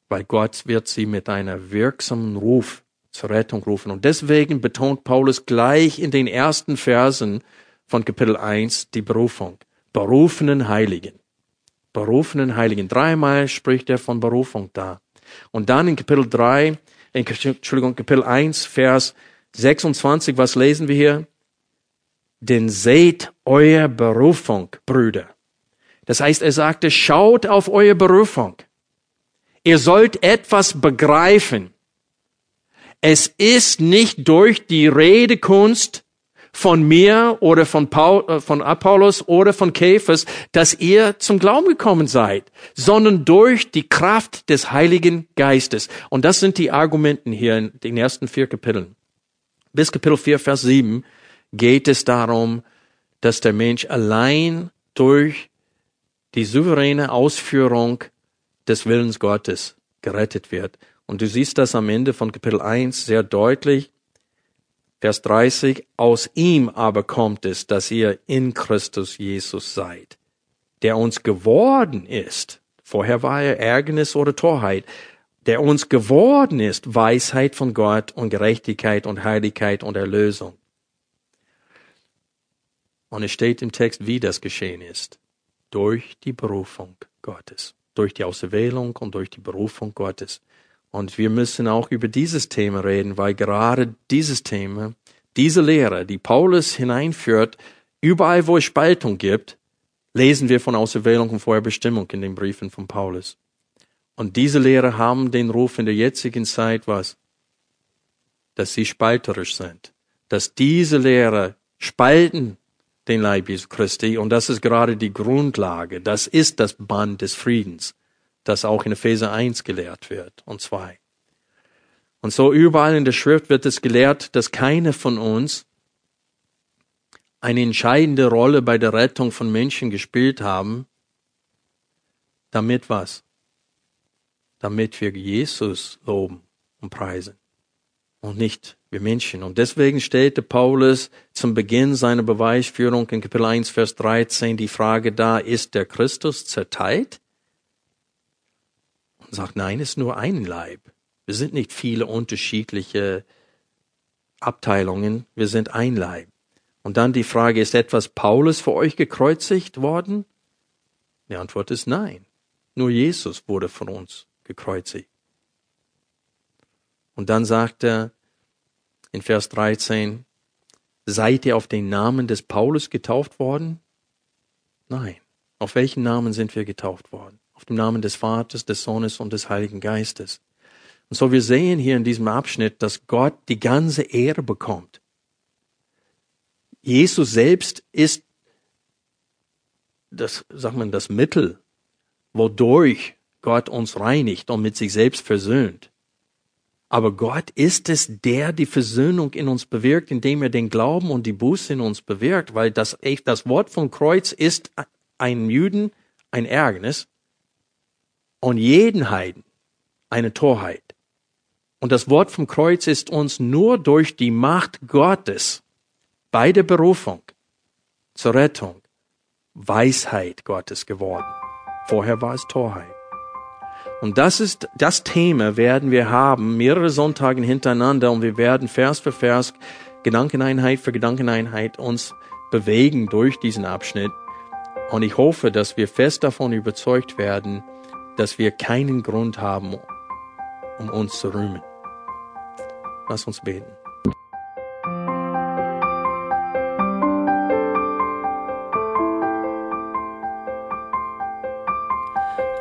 Weil Gott wird sie mit einer wirksamen Ruf zur Rettung rufen. Und deswegen betont Paulus gleich in den ersten Versen von Kapitel 1 die Berufung. Berufenen Heiligen. Berufenen Heiligen. Dreimal spricht er von Berufung da. Und dann in Kapitel 3, in, Entschuldigung, Kapitel 1, Vers 26, was lesen wir hier? Denn seht euer Berufung, Brüder. Das heißt, er sagte, schaut auf eure Berufung. Ihr sollt etwas begreifen. Es ist nicht durch die Redekunst von mir oder von, Paul, äh, von Apollos oder von Käfers, dass ihr zum Glauben gekommen seid, sondern durch die Kraft des Heiligen Geistes. Und das sind die Argumenten hier in den ersten vier Kapiteln. Bis Kapitel 4, Vers 7 geht es darum, dass der Mensch allein durch die souveräne Ausführung des Willens Gottes gerettet wird. Und du siehst das am Ende von Kapitel 1 sehr deutlich. Vers 30, aus ihm aber kommt es, dass ihr in Christus Jesus seid, der uns geworden ist. Vorher war er Ärgernis oder Torheit, der uns geworden ist, Weisheit von Gott und Gerechtigkeit und Heiligkeit und Erlösung. Und es steht im Text, wie das geschehen ist durch die Berufung Gottes, durch die Auserwählung und durch die Berufung Gottes. Und wir müssen auch über dieses Thema reden, weil gerade dieses Thema, diese Lehre, die Paulus hineinführt, überall wo es Spaltung gibt, lesen wir von Auserwählung und Vorherbestimmung in den Briefen von Paulus. Und diese Lehre haben den Ruf in der jetzigen Zeit was? Dass sie spalterisch sind. Dass diese Lehre spalten den Leib Jesu Christi. Und das ist gerade die Grundlage. Das ist das Band des Friedens, das auch in Epheser 1 gelehrt wird und 2. Und so überall in der Schrift wird es gelehrt, dass keine von uns eine entscheidende Rolle bei der Rettung von Menschen gespielt haben. Damit was? Damit wir Jesus loben und preisen und nicht wir Menschen. Und deswegen stellte Paulus zum Beginn seiner Beweisführung in Kapitel 1, Vers 13 die Frage da, ist der Christus zerteilt? Und sagt, nein, es ist nur ein Leib. Wir sind nicht viele unterschiedliche Abteilungen, wir sind ein Leib. Und dann die Frage, ist etwas Paulus für euch gekreuzigt worden? Die Antwort ist nein. Nur Jesus wurde von uns gekreuzigt. Und dann sagt er, in Vers 13, seid ihr auf den Namen des Paulus getauft worden? Nein. Auf welchen Namen sind wir getauft worden? Auf dem Namen des Vaters, des Sohnes und des Heiligen Geistes. Und so wir sehen hier in diesem Abschnitt, dass Gott die ganze Ehre bekommt. Jesus selbst ist das, sagt man, das Mittel wodurch Gott uns reinigt und mit sich selbst versöhnt. Aber Gott ist es, der die Versöhnung in uns bewirkt, indem er den Glauben und die Buße in uns bewirkt, weil das, das Wort vom Kreuz ist ein Juden ein Ärgernis und jeden Heiden eine Torheit. Und das Wort vom Kreuz ist uns nur durch die Macht Gottes bei der Berufung zur Rettung Weisheit Gottes geworden. Vorher war es Torheit. Und das ist das Thema werden wir haben, mehrere Sonntage hintereinander und wir werden Vers für Vers, Gedankeneinheit für Gedankeneinheit uns bewegen durch diesen Abschnitt. Und ich hoffe, dass wir fest davon überzeugt werden, dass wir keinen Grund haben, um uns zu rühmen. Lass uns beten.